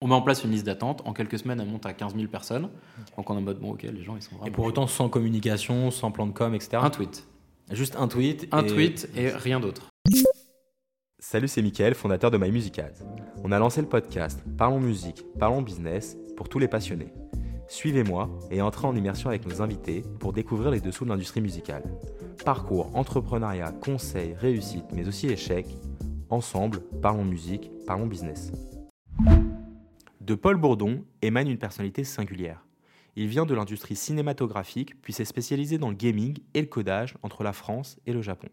On met en place une liste d'attente. En quelques semaines, elle monte à 15 000 personnes. Donc on est en mode, bon, ok, les gens, ils sont vraiment. Et pour autant, sans communication, sans plan de com, etc. Un tweet. Juste un tweet. Un et- tweet et rien d'autre. Salut, c'est Mickaël, fondateur de My Music Ads. On a lancé le podcast Parlons musique, parlons business pour tous les passionnés. Suivez-moi et entrez en immersion avec nos invités pour découvrir les dessous de l'industrie musicale. Parcours, entrepreneuriat, conseils, réussite, mais aussi échecs. Ensemble, parlons musique, parlons business. De Paul Bourdon émane une personnalité singulière. Il vient de l'industrie cinématographique puis s'est spécialisé dans le gaming et le codage entre la France et le Japon.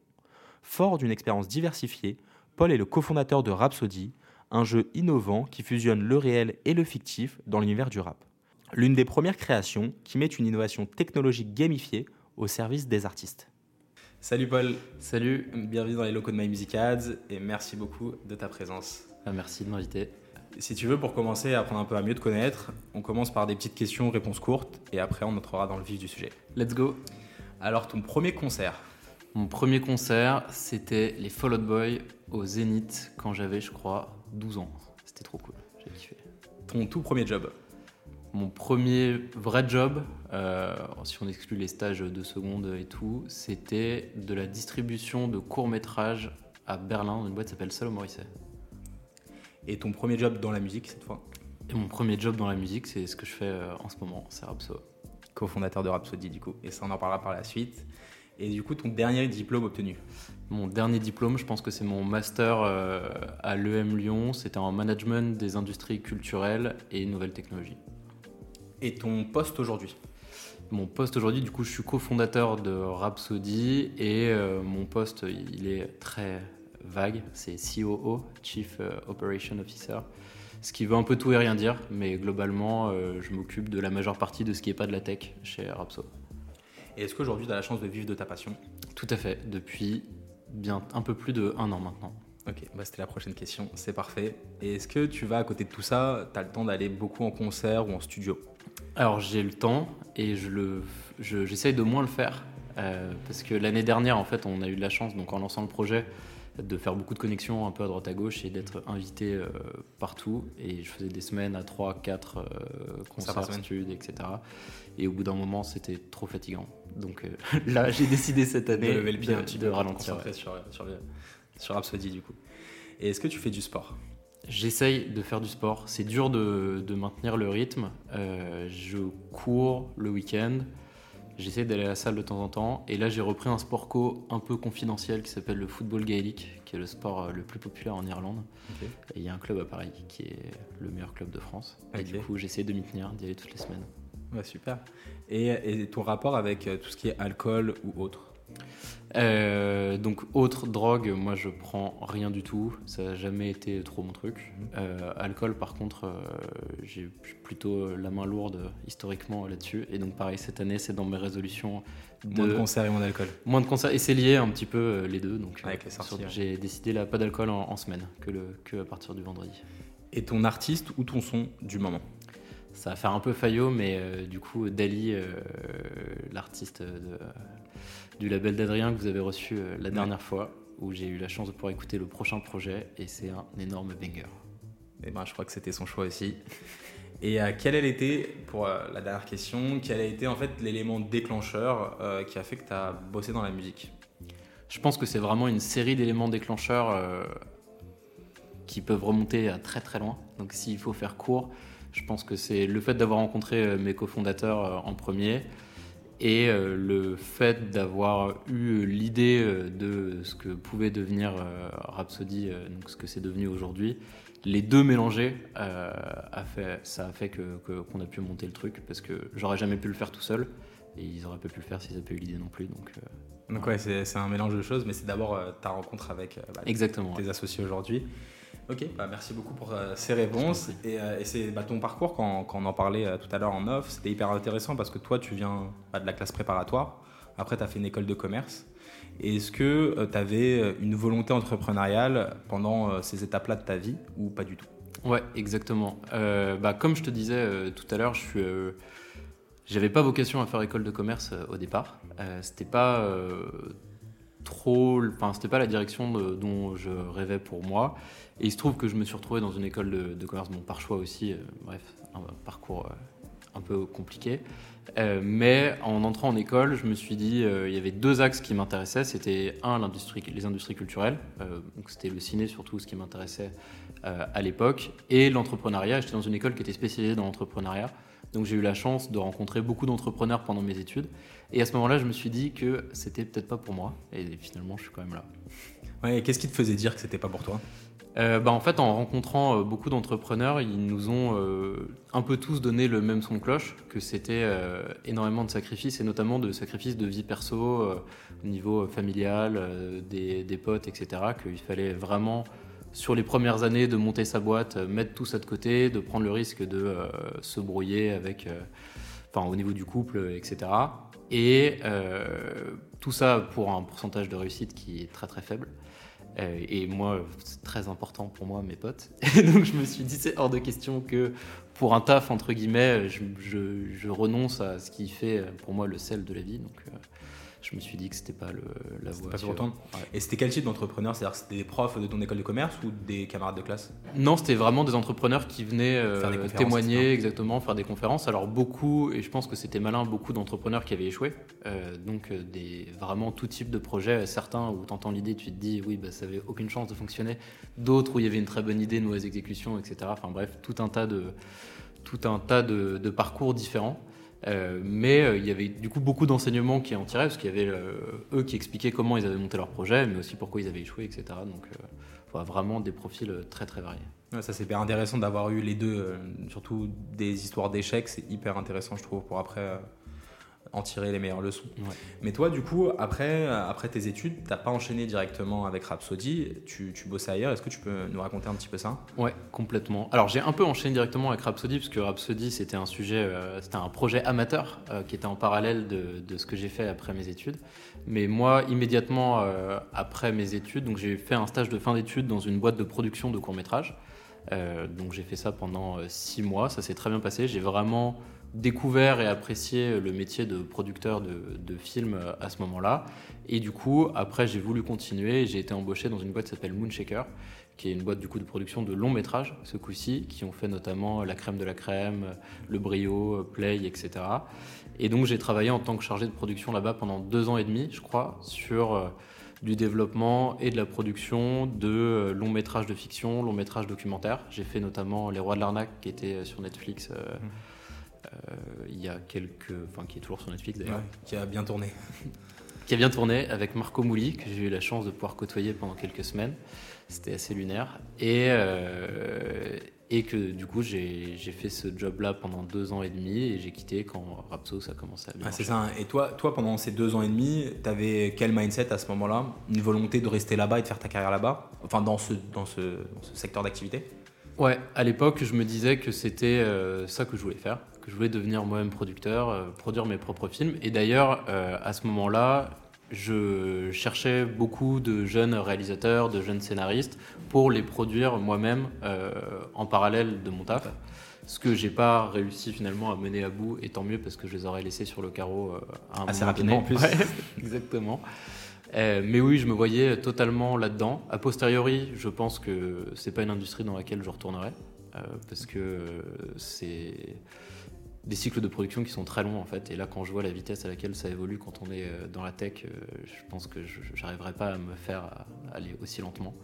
Fort d'une expérience diversifiée, Paul est le cofondateur de Rhapsody, un jeu innovant qui fusionne le réel et le fictif dans l'univers du rap. L'une des premières créations qui met une innovation technologique gamifiée au service des artistes. Salut Paul, Salut. bienvenue dans les locaux de My Music Ads et merci beaucoup de ta présence. Ah, merci de m'inviter. Si tu veux, pour commencer à apprendre un peu à mieux te connaître, on commence par des petites questions, réponses courtes et après on entrera dans le vif du sujet. Let's go. Alors, ton premier concert Mon premier concert, c'était les Fall Out Boy au Zénith quand j'avais, je crois, 12 ans. C'était trop cool. J'ai kiffé. Ton tout premier job Mon premier vrai job, euh, si on exclut les stages de seconde et tout, c'était de la distribution de courts-métrages à Berlin, dans une boîte qui s'appelle Salo Morisset. Et ton premier job dans la musique cette fois Et mon premier job dans la musique, c'est ce que je fais euh, en ce moment, c'est Rapso. Co-fondateur de Rhapsody du coup. Et ça on en parlera par la suite. Et du coup, ton dernier diplôme obtenu Mon dernier diplôme, je pense que c'est mon master euh, à l'EM Lyon. C'était en management des industries culturelles et nouvelles technologies. Et ton poste aujourd'hui Mon poste aujourd'hui, du coup, je suis cofondateur de Rhapsody et euh, mon poste, il est très vague. C'est COO, Chief euh, Operation Officer. Ce qui veut un peu tout et rien dire, mais globalement, euh, je m'occupe de la majeure partie de ce qui n'est pas de la tech chez Rapso. Et est-ce qu'aujourd'hui tu as la chance de vivre de ta passion? Tout à fait, depuis bien un peu plus de un an maintenant. Ok, bah c'était la prochaine question, c'est parfait. Et est-ce que tu vas à côté de tout ça, tu as le temps d'aller beaucoup en concert ou en studio? Alors j'ai le temps et je le, je- j'essaye de moins le faire euh, parce que l'année dernière en fait on a eu de la chance donc en lançant le projet de faire beaucoup de connexions un peu à droite à gauche et d'être invité euh, partout et je faisais des semaines à 3, 4 euh, concerts, studs, etc. Et au bout d'un moment c'était trop fatigant. Donc euh, là j'ai décidé cette De année lever le pied de, de ralentir. sur, sur, sur Rhapsody du coup. Et est-ce que tu fais du sport? J'essaye de faire du sport. C'est dur de, de maintenir le rythme. Je cours le week-end. J'essaie d'aller à la salle de temps en temps. Et là, j'ai repris un sport co un peu confidentiel qui s'appelle le football gaélique, qui est le sport euh, le plus populaire en Irlande. Et il y a un club à Paris qui est le meilleur club de France. Et du coup, j'essaie de m'y tenir, d'y aller toutes les semaines. Super. Et, et ton rapport avec euh, tout ce qui est alcool ou autre? Euh, donc autre drogue, moi je prends rien du tout, ça n'a jamais été trop mon truc. Euh, alcool par contre, euh, j'ai plutôt la main lourde historiquement là-dessus. Et donc pareil, cette année c'est dans mes résolutions de Moins de concerts et moins d'alcool. moins de concerts. Et c'est lié un petit peu euh, les deux. Donc ouais. j'ai décidé là pas d'alcool en, en semaine, que, le, que à partir du vendredi. Et ton artiste ou ton son du moment? Ça va faire un peu faillot, mais du coup, Dali, l'artiste de- du label d'Adrien que vous avez reçu euh, la dernière fois, où j'ai eu la chance de pouvoir écouter le prochain projet, et c'est un énorme banger. Eh ben, je crois que c'était son choix aussi. Et euh, quel a été, pour euh, la dernière question, quel a été en fait l'élément déclencheur euh, qui a fait que tu as bossé dans la musique? Je pense que c'est vraiment une série d'éléments déclencheurs qui peuvent remonter à très très loin. Donc s'il faut faire court, je pense que c'est le fait d'avoir rencontré mes cofondateurs en premier et euh, le fait d'avoir eu l'idée euh, de ce que pouvait devenir euh, Rhapsody, euh, donc ce que c'est devenu aujourd'hui. Les deux mélangés, euh, a fait, ça a fait que- que- qu'on a pu monter le truc parce que j'aurais jamais pu le faire tout seul et ils auraient pas pu le faire s'ils n'avaient pas eu l'idée non plus. Donc, euh, Donc ouais, c'est un mélange de choses, mais c'est d'abord euh, ta rencontre avec euh, bah, exactement. ouais. tes associés aujourd'hui. Ok, bah merci beaucoup pour euh, ces réponses. Et, euh, et c'est bah, ton parcours, quand, quand on en parlait euh, tout à l'heure en off, c'était hyper intéressant parce que toi, tu viens bah, de la classe préparatoire. Après, tu as fait une école de commerce. Est-ce que tu avais une volonté entrepreneuriale pendant ces étapes-là de ta vie ou pas du tout? Ouais, exactement. Bah, comme je te disais tout à l'heure, je suis, j'avais pas vocation à faire école de commerce au départ. C'était pas trop, enfin c'était pas la direction dont je rêvais pour moi. Et il se trouve que je me suis retrouvé dans une école de, commerce, bon par choix aussi, bref, un parcours un peu compliqué. mais en entrant en école, je me suis dit, il y avait deux axes qui m'intéressaient. C'était un, l'industrie, les industries culturelles, donc c'était le ciné surtout ce qui m'intéressait à l'époque, et l'entrepreneuriat. J'étais dans une école qui était spécialisée dans l'entrepreneuriat. Donc j'ai eu la chance de rencontrer beaucoup d'entrepreneurs pendant mes études. Et à ce moment-là, je me suis dit que c'était peut-être pas pour moi. Et finalement, je suis quand même là. Ouais, qu'est-ce qui te faisait dire que c'était pas pour toi? Euh, bah, en fait, en rencontrant euh, beaucoup d'entrepreneurs, ils nous ont euh, un peu tous donné le même son de cloche, que c'était énormément de sacrifices, et notamment de sacrifices de vie perso, au niveau familial, des, potes, etc., qu'il fallait vraiment sur les premières années de monter sa boîte, mettre tout ça de côté, de prendre le risque de se brouiller avec, enfin, au niveau du couple, etc. Et tout ça pour un pourcentage de réussite qui est très très faible. Et moi, c'est très important pour moi, mes potes. Et donc je me suis dit, c'est hors de question que pour un taf, entre guillemets, je, renonce à ce qui fait pour moi le sel de la vie. Donc je me suis dit que c'était pas le, la voie. Pas ouais. Et c'était quel type d'entrepreneur? C'est-à-dire c'était des profs de ton école de commerce ou des camarades de classe? Non, c'était vraiment des entrepreneurs qui venaient euh, témoigner, exactement, faire des conférences. Alors beaucoup, et je pense que c'était malin, beaucoup d'entrepreneurs qui avaient échoué. Euh, donc euh, des, vraiment tout type de projets. Certains où tu entends l'idée, tu te dis oui, bah, ça avait aucune chance de fonctionner. D'autres où il y avait une très bonne idée, une mauvaise exécution, etc. Enfin bref, tout un tas de, tout un tas de, de parcours différents. Euh, mais euh, il y avait du coup beaucoup d'enseignements qui en tiraient, parce qu'il y avait euh, eux qui expliquaient comment ils avaient monté leur projet, mais aussi pourquoi ils avaient échoué, etc. Donc vraiment des profils très très variés. ça c'est hyper intéressant d'avoir eu les deux, surtout des histoires d'échecs, c'est hyper intéressant je trouve pour après en tirer les meilleures leçons. Mais toi, du coup, après, après tes études, tu n'as pas enchaîné directement avec Rhapsody, tu, tu bossais ailleurs. Est-ce que tu peux nous raconter un petit peu ça? Ouais, complètement. Alors, j'ai un peu enchaîné directement avec Rhapsody, parce que Rhapsody, c'était un sujet, euh, c'était un projet amateur euh, qui était en parallèle de, de ce que j'ai fait après mes études. Mais moi, immédiatement euh, après mes études, donc j'ai fait un stage de fin d'études dans une boîte de production de courts-métrages. donc j'ai fait ça pendant six mois, ça s'est très bien passé. J'ai vraiment découvert et apprécié le métier de producteur de, films à ce moment-là. Et du coup, après, j'ai voulu continuer. J'ai été embauché dans une boîte qui s'appelle Moonshaker, qui est une boîte du coup de production de longs métrages, ce coup-ci, qui ont fait notamment La crème de la crème, Le brio, Play, etc. Et donc, j'ai travaillé en tant que chargé de production là-bas pendant deux ans et demi, je crois, sur euh, du développement et de la production de euh, longs métrages de fiction, longs métrages documentaires. J'ai fait notamment Les Rois de l'arnaque, qui était sur Netflix. Euh, mmh. Euh, il y a quelques, enfin qui est toujours sur Netflix d'ailleurs, qui a bien tourné, qui a bien tourné avec Marco Mouli que j'ai eu la chance de pouvoir côtoyer pendant quelques semaines. C'était assez lunaire et euh, et que du coup j'ai fait ce job-là pendant deux ans et demi et j'ai quitté quand Rapso ça a commencé à bien. Ah, c'est ça. Hein. Et toi, toi pendant ces deux ans et demi, tu avais quel mindset à ce moment-là? Une volonté de rester là-bas et de faire ta carrière là-bas? Enfin dans ce dans ce, dans ce secteur d'activité? Ouais, à l'époque, je me disais que c'était euh, ça que je voulais faire, que je voulais devenir moi-même producteur, euh, produire mes propres films. Et d'ailleurs, euh, à ce moment-là, je cherchais beaucoup de jeunes réalisateurs, de jeunes scénaristes pour les produire moi-même en parallèle de mon taf. Ce que j'ai pas réussi finalement à mener à bout, et tant mieux parce que je les aurais laissés sur le carreau à un Assez rapidement en plus. exactement. Euh, mais oui, je me voyais totalement là-dedans. A posteriori, je pense que c'est pas une industrie dans laquelle je retournerai, euh, parce que c'est des cycles de production qui sont très longs en fait. Et là, quand je vois la vitesse à laquelle ça évolue quand on est euh, dans la tech, je pense que je n'arriverai pas à me faire aller aussi lentement.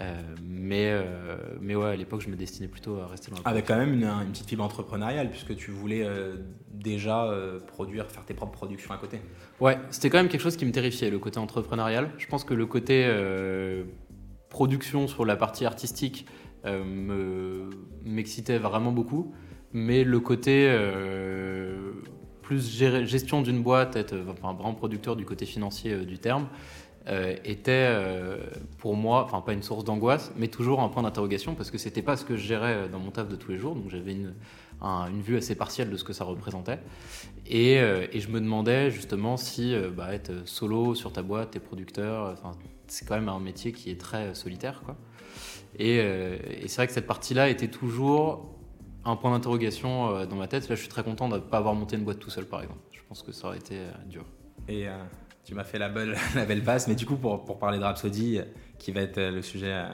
Euh, mais, euh, mais ouais, à l'époque, je me destinais plutôt à rester dans la Avec quand même une, une, petite fibre entrepreneuriale, puisque tu voulais euh, déjà produire, faire tes propres productions à côté. Ouais, c'était quand même quelque chose qui me terrifiait, le côté entrepreneurial. Je pense que le côté production sur la partie artistique m'excitait vraiment beaucoup, mais le côté plus gestion d'une boîte, être enfin, vraiment producteur du côté financier du terme, euh, était euh, pour moi, enfin pas une source d'angoisse, mais toujours un point d'interrogation parce que c'était pas ce que je gérais euh, dans mon taf de tous les jours, donc j'avais une, une, vue assez partielle de ce que ça représentait. Et, et je me demandais justement si bah, être solo sur ta boîte, tes producteurs, c'est quand même un métier qui est très solitaire. Quoi. Et, c'est vrai que cette partie-là était toujours un point d'interrogation dans ma tête. Là, je suis très content de ne pas avoir monté une boîte tout seul, par exemple. Je pense que ça aurait été dur. Et Tu m'as fait la belle, la belle passe. Mais du coup, pour, pour parler de Rhapsody, qui va être le sujet euh,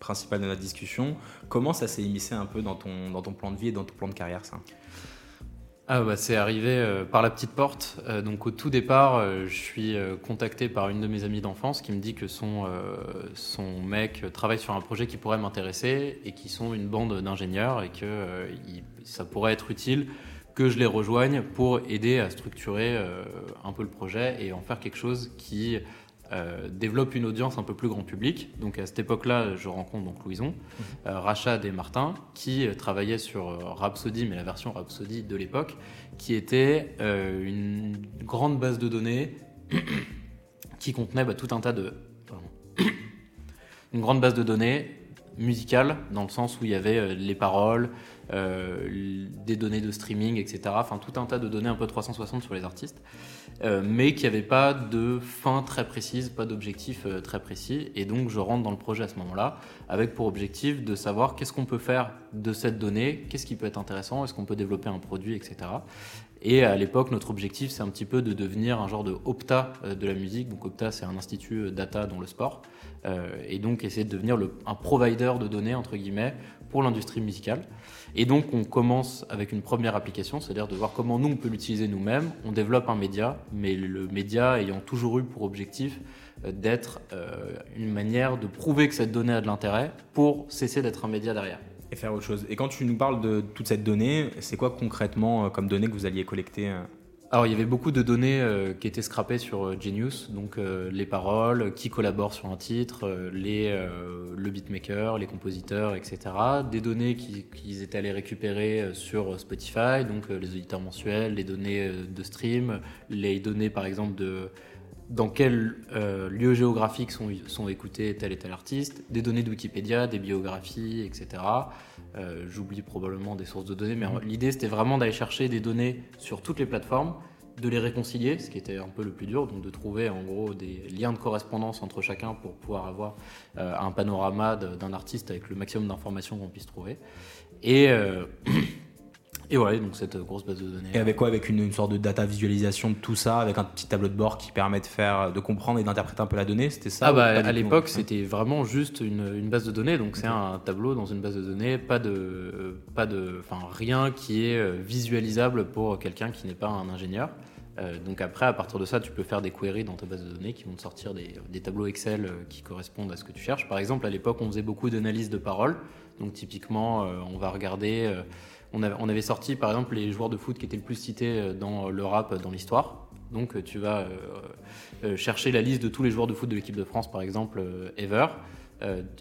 principal de notre discussion, comment ça s'est immiscé un peu dans ton, dans ton plan de vie et dans ton plan de carrière, ça? Ah bah, c'est arrivé euh, par la petite porte. Euh, donc au tout départ, euh, je suis contacté par une de mes amies d'enfance qui me dit que son, son mec travaille sur un projet qui pourrait m'intéresser et qui sont une bande d'ingénieurs et que ça pourrait être utile que je les rejoigne pour aider à structurer un peu le projet et en faire quelque chose qui euh, développe une audience un peu plus grand public. Donc à cette époque-là, je rencontre donc Louison, mhm. euh, Rachad et Martin, qui euh, travaillaient sur Rhapsody, mais la version Rhapsody de l'époque, qui était une grande base de données qui contenait bah, tout un tas de... une grande base de données musicale, dans le sens où il y avait les paroles, des données de streaming, etc. Enfin, tout un tas de données un peu 360 sur les artistes. Euh, mais qui avait pas de fin très précise, pas d'objectif euh, très précis. Et donc je rentre dans le projet à ce moment-là, avec pour objectif de savoir qu'est-ce qu'on peut faire de cette donnée, qu'est-ce qui peut être intéressant, est-ce qu'on peut développer un produit, etc. Et à l'époque, notre objectif, c'est un petit peu de devenir un genre de Opta euh, de la musique. Donc Opta, c'est un institut data dans le sport. Et donc essayer de devenir un provider de données, entre guillemets, pour l'industrie musicale. Et donc, on commence avec une première application, c'est-à-dire de voir comment nous, on peut l'utiliser nous-mêmes. On développe un média, mais le média ayant toujours eu pour objectif euh, d'être euh, une manière de prouver que cette donnée a de l'intérêt pour cesser d'être un média derrière. Et faire autre chose. Et quand tu nous parles de toute cette donnée, c'est quoi concrètement euh, comme données que vous alliez collecter alors il y avait beaucoup de données euh, qui étaient scrappées sur euh, Genius, donc euh, les paroles, qui collabore sur un titre, les, le beatmaker, les compositeurs, etc. Des données qu'ils étaient allés récupérer sur Spotify, donc les auditeurs mensuels, les données de stream, les données par exemple de dans quel lieu géographique sont, sont écoutés tel et tel artiste, des données de Wikipédia, des biographies, etc. Euh, j'oublie probablement des sources de données, mais l'idée c'était vraiment d'aller chercher des données sur toutes les plateformes, de les réconcilier, ce qui était un peu le plus dur, donc de trouver en gros des liens de correspondance entre chacun pour pouvoir avoir euh, un panorama d'un artiste avec le maximum d'informations qu'on puisse trouver. Et euh, Et voilà, donc cette grosse base de données. Et avec quoi? Avec une, sorte de data visualisation de tout ça, avec un petit tableau de bord qui permet de faire, de comprendre et d'interpréter un peu la donnée, c'était ça Ah bah à l'époque c'était vraiment juste une, une, base de données, donc c'est un tableau dans une base de données, pas de, pas de, enfin rien qui est euh, visualisable pour quelqu'un qui n'est pas un ingénieur. Euh, donc après, à partir de ça, tu peux faire des queries dans ta base de données qui vont te sortir des, des tableaux Excel euh, qui correspondent à ce que tu cherches. Par exemple, à l'époque, on faisait beaucoup d'analyses de paroles. Donc typiquement, on va regarder on avait, sorti par exemple les joueurs de foot qui étaient le plus cités euh, dans le rap dans l'histoire. Donc euh, tu vas euh, chercher la liste de tous les joueurs de foot de l'équipe de France par exemple ever.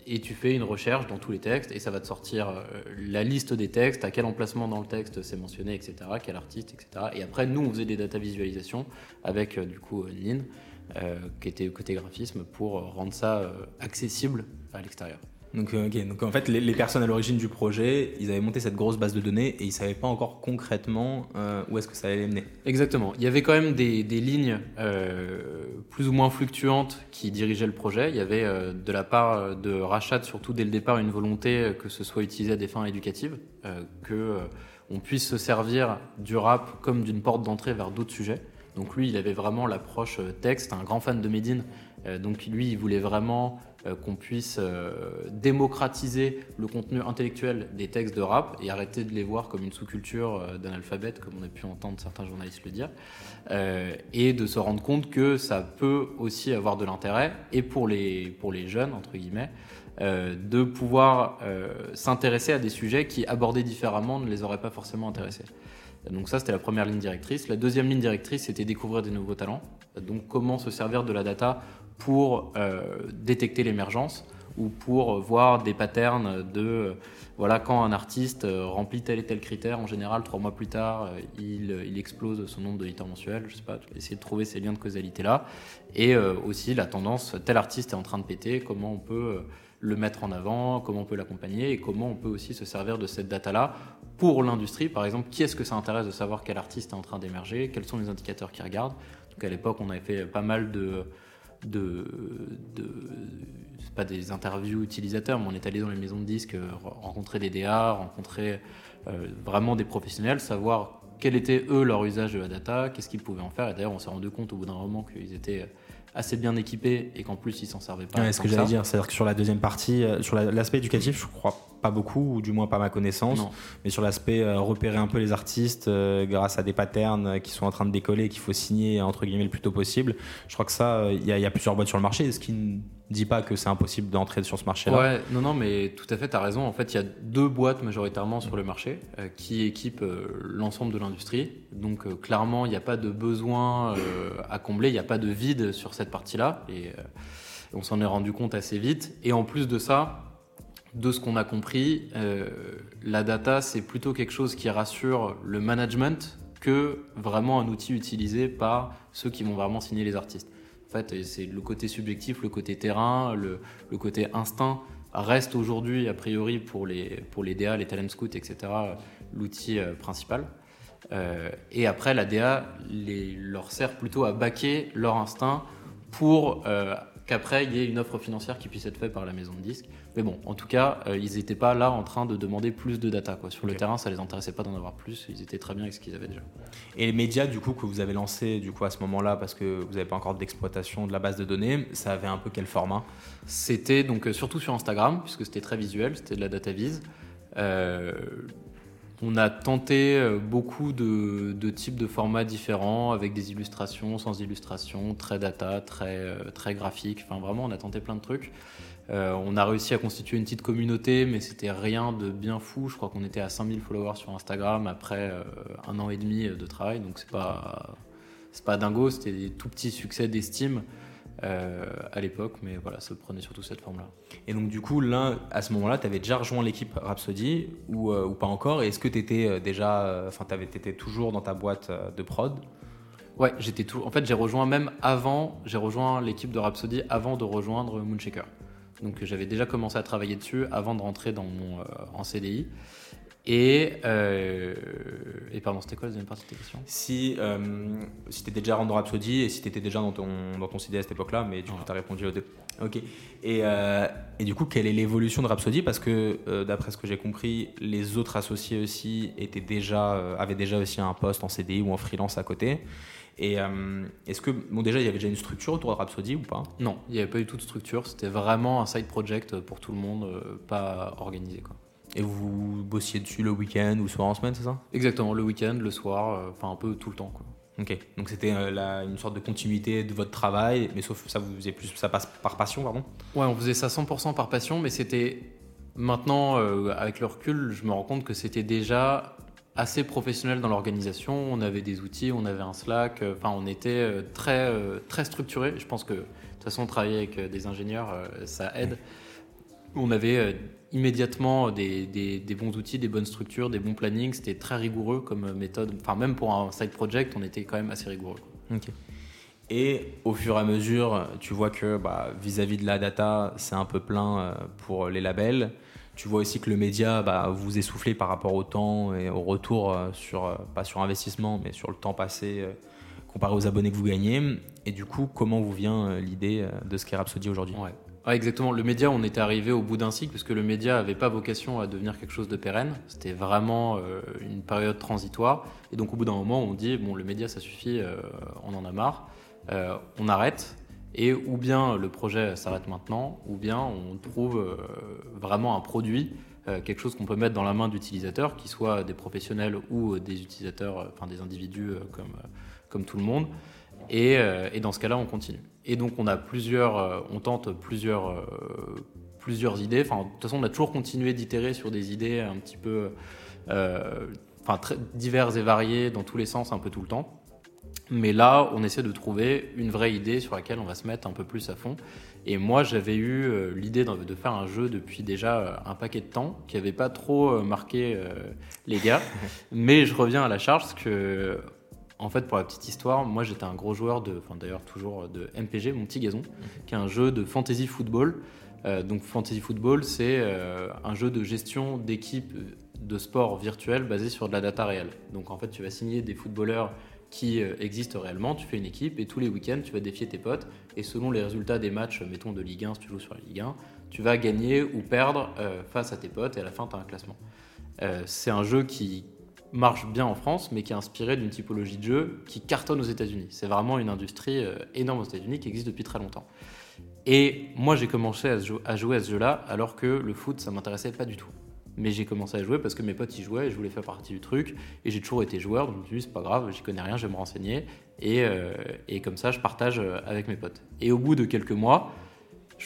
et tu fais une recherche dans tous les textes et ça va te sortir la liste des textes, à quel emplacement dans le texte c'est mentionné, etc., quel artiste, etc. Et après, nous, on faisait des data visualisations avec du coup Nin, qui était côté graphisme, pour rendre ça accessible à l'extérieur. Donc, euh, Donc en fait, les, personnes à l'origine du projet, ils avaient monté cette grosse base de données et ils ne savaient pas encore concrètement euh, où est-ce que ça allait mener. Exactement. Il y avait quand même des, lignes euh, plus ou moins fluctuantes qui dirigeaient le projet. Il y avait de la part de Rachat, surtout dès le départ, une volonté que ce soit utilisé à des fins éducatives, que on puisse se servir du rap comme d'une porte d'entrée vers d'autres sujets. Donc lui, il avait vraiment l'approche texte, un grand fan de Medine. donc lui, il voulait vraiment qu'on puisse euh, démocratiser le contenu intellectuel des textes de rap et arrêter de les voir comme une sous-culture euh, d'un alphabet, comme on a pu entendre certains journalistes le dire, et de se rendre compte que ça peut aussi avoir de l'intérêt, et pour les, pour les jeunes, entre guillemets, de pouvoir s'intéresser à des sujets qui, abordés différemment, ne les auraient pas forcément intéressés. Donc ça, c'était la première ligne directrice. La deuxième ligne directrice, c'était découvrir des nouveaux talents. Donc comment se servir de la data pour euh, détecter l'émergence ou pour voir des patterns de voilà quand un artiste euh, remplit tel et tel critère en général trois mois plus tard euh, il, explose son nombre de litres mensuels je sais pas essayer de trouver ces liens de causalité là et aussi la tendance tel artiste est en train de péter comment on peut le mettre en avant comment on peut l'accompagner et comment on peut aussi se servir de cette data là pour l'industrie. Par exemple qui est-ce que ça intéresse de savoir quel artiste est en train d'émerger quels sont les indicateurs qui regardent donc à l'époque on avait fait pas mal de de, pas des interviews utilisateurs, mais on est allé dans les maisons de disques, rencontrer des DA, rencontrer vraiment des professionnels, savoir quel était eux leur usage de la data, qu'est-ce qu'ils pouvaient en faire. Et d'ailleurs, on s'est rendu compte au bout d'un moment qu'ils étaient assez bien équipés et qu'en plus ils s'en servaient pas. Ouais, ce que j'allais dire, c'est-à-dire que sur la deuxième partie, sur l'aspect éducatif, je crois pas beaucoup, ou du moins pas ma connaissance, mais sur l'aspect repérer un peu les artistes grâce à des patterns qui sont en train de décoller, qu'il faut signer entre guillemets le plus tôt possible. Je crois que ça, il y, y, a plusieurs boîtes sur le marché, ce qui dis pas que c'est impossible d'entrer sur ce marché-là. Ouais, non, non, mais tout à fait, tu as raison. En fait, il y a deux boîtes majoritairement sur le marché euh, qui équipent euh, l'ensemble de l'industrie. Donc, euh, clairement, il n'y a pas de besoin à combler, il n'y a pas de vide sur cette partie-là. Et on s'en est rendu compte assez vite. Et en plus de ça, de ce qu'on a compris, la data, c'est plutôt quelque chose qui rassure le management que vraiment un outil utilisé par ceux qui vont vraiment signer les artistes fait, c'est le côté subjectif, le côté terrain, le, côté instinct reste aujourd'hui, a priori, pour les, pour les DA, les talent scouts, etc., l'outil euh, principal. Euh, et après, la DA leur sert plutôt à baquer leur instinct pour euh, qu'après, il y ait une offre financière qui puisse être faite par la maison de disques. Mais bon, en tout cas, euh, ils n'étaient pas là en train de demander plus de data. Quoi. Sur le terrain, ça les intéressait pas d'en avoir plus. Ils étaient très bien avec ce qu'ils avaient déjà. Et les médias, du coup, que vous avez lancés du coup, à ce moment-là, parce que vous n'avez pas encore d'exploitation de la base de données, ça avait un peu quel format? C'était donc euh, surtout sur Instagram, puisque c'était très visuel, c'était de la data vise. Euh, on a tenté beaucoup de, types de formats différents, avec des illustrations, sans illustration, très data, très, très graphique. Enfin, vraiment, on a tenté plein de trucs. Euh, on a réussi à constituer une petite communauté, mais c'était rien de bien fou. Je crois qu'on était à 5000 followers sur Instagram après euh, un an et demi de travail, donc c'est pas c'est pas dingo. C'était des tout petits succès d'estime euh, à l'époque, mais voilà, ça prenait surtout cette forme-là. Et donc du coup, là, à ce moment-là, tu avais déjà rejoint l'équipe Rhapsody ou, ou pas encore Est-ce que tu étais déjà, enfin, tu étais toujours dans ta boîte de prod? Ouais, j'étais tout. En fait, j'ai rejoint même avant. J'ai rejoint l'équipe de Rhapsody avant de rejoindre Moonshaker. Donc j'avais déjà commencé à travailler dessus avant de rentrer dans mon, euh, en CDI. Et, euh, et pardon, c'était quoi la deuxième partie de ta question? Si, euh, si tu étais déjà dans Rhapsody et si tu étais déjà dans ton, dans ton CDI à cette époque-là, mais du coup, tu as répondu aux deux. Ok. Et, et, du coup, quelle est l'évolution de Rhapsody? Parce que d'après ce que j'ai compris, les autres associés aussi étaient déjà, avaient déjà aussi un poste en CDI ou en freelance à côté. Et euh, est-ce que, bon, déjà, il y avait déjà une structure autour de Rhapsody ou pas? Non, il n'y avait pas eu toute structure. C'était vraiment un side project pour tout le monde, euh, pas organisé. Quoi. Et vous bossiez dessus le week-end ou le soir en semaine, c'est ça? Exactement, le week-end, le soir, euh, enfin un peu tout le temps. Quoi. Ok, donc c'était une sorte de continuité de votre travail, mais sauf ça, vous faisiez plus, ça passe par passion, pardon? Ouais, on faisait ça 100% par passion, mais c'était maintenant, avec le recul, je me rends compte que c'était déjà assez professionnel dans l'organisation. On avait des outils, on avait un Slack. Euh, enfin, on était euh, très, euh, très structuré. Je pense que de toute façon, travailler avec des ingénieurs, ça aide. On avait immédiatement des, des, bons outils, des bonnes structures, des bons plannings. C'était très rigoureux comme méthode. Enfin, même pour un side project, on était quand même assez rigoureux. Et au fur et à mesure, tu vois que bah, vis-à-vis -vis de la data, c'est un peu plein pour les labels. Tu vois aussi que le média bah, vous essoufflez par rapport au temps et au retour euh, sur, euh, pas sur investissement, mais sur le temps passé euh, comparé aux abonnés que vous gagnez. Et du coup, comment vous vient l'idée de ce qu'est Rhapsody aujourd'hui? Ouais. Exactement. Le média, on était arrivé au bout d'un cycle parce que le média n'avait pas vocation à devenir quelque chose de pérenne. C'était vraiment une période transitoire. Et donc, au bout d'un moment, on dit bon, le média, ça suffit, on en a marre, on arrête et ou bien le projet s'arrête maintenant, ou bien on trouve euh, vraiment un produit, euh, quelque chose qu'on peut mettre dans la main d'utilisateurs, qui soient des professionnels ou des utilisateurs, euh, enfin des individus comme, tout le monde. Et dans ce cas-là, on continue. Et donc on a plusieurs, on tente plusieurs, plusieurs idées. Enfin, de toute façon, on a toujours continué d'itérer sur des idées un petit peu, enfin très diverses et variées dans tous les sens, un peu tout le temps. Mais là, on essaie de trouver une vraie idée sur laquelle on va se mettre un peu plus à fond. Et moi, j'avais eu euh, l'idée de faire un jeu depuis déjà euh, un paquet de temps, qui n'avait pas trop euh, marqué les gars. Mais je reviens à la charge, parce que, en fait, pour la petite histoire, moi j'étais un gros joueur de, enfin d'ailleurs toujours de MPG, mon petit gazon, qui est un jeu de fantasy football. donc fantasy football, c'est un jeu de gestion d'équipe de sport virtuel basé sur de la data réelle. Donc en fait, tu vas signer des footballeurs qui euh, existe réellement. Tu fais une équipe et tous les week-ends, tu vas défier tes potes. Et selon les résultats des matchs, mettons de Ligue 1, si tu joues sur la Ligue 1, tu vas gagner ou perdre euh, face à tes potes et à la fin, tu as un classement. Euh, c'est un jeu qui marche bien en France, mais qui est inspiré d'une typologie de jeu qui cartonne aux États-Unis. C'est vraiment une industrie euh, énorme aux États-Unis qui existe depuis très longtemps. Et moi, j'ai commencé à, jou- à jouer à ce jeu-là, alors que le foot, ça m'intéressait pas du tout. Mais j'ai commencé à jouer parce que mes potes y jouaient et je voulais faire partie du truc. Et j'ai toujours été joueur, donc je me suis dit, c'est pas grave, j'y connais rien, je vais me renseigner. Et, euh, et comme ça, je partage euh, avec mes potes. Et au bout de quelques mois,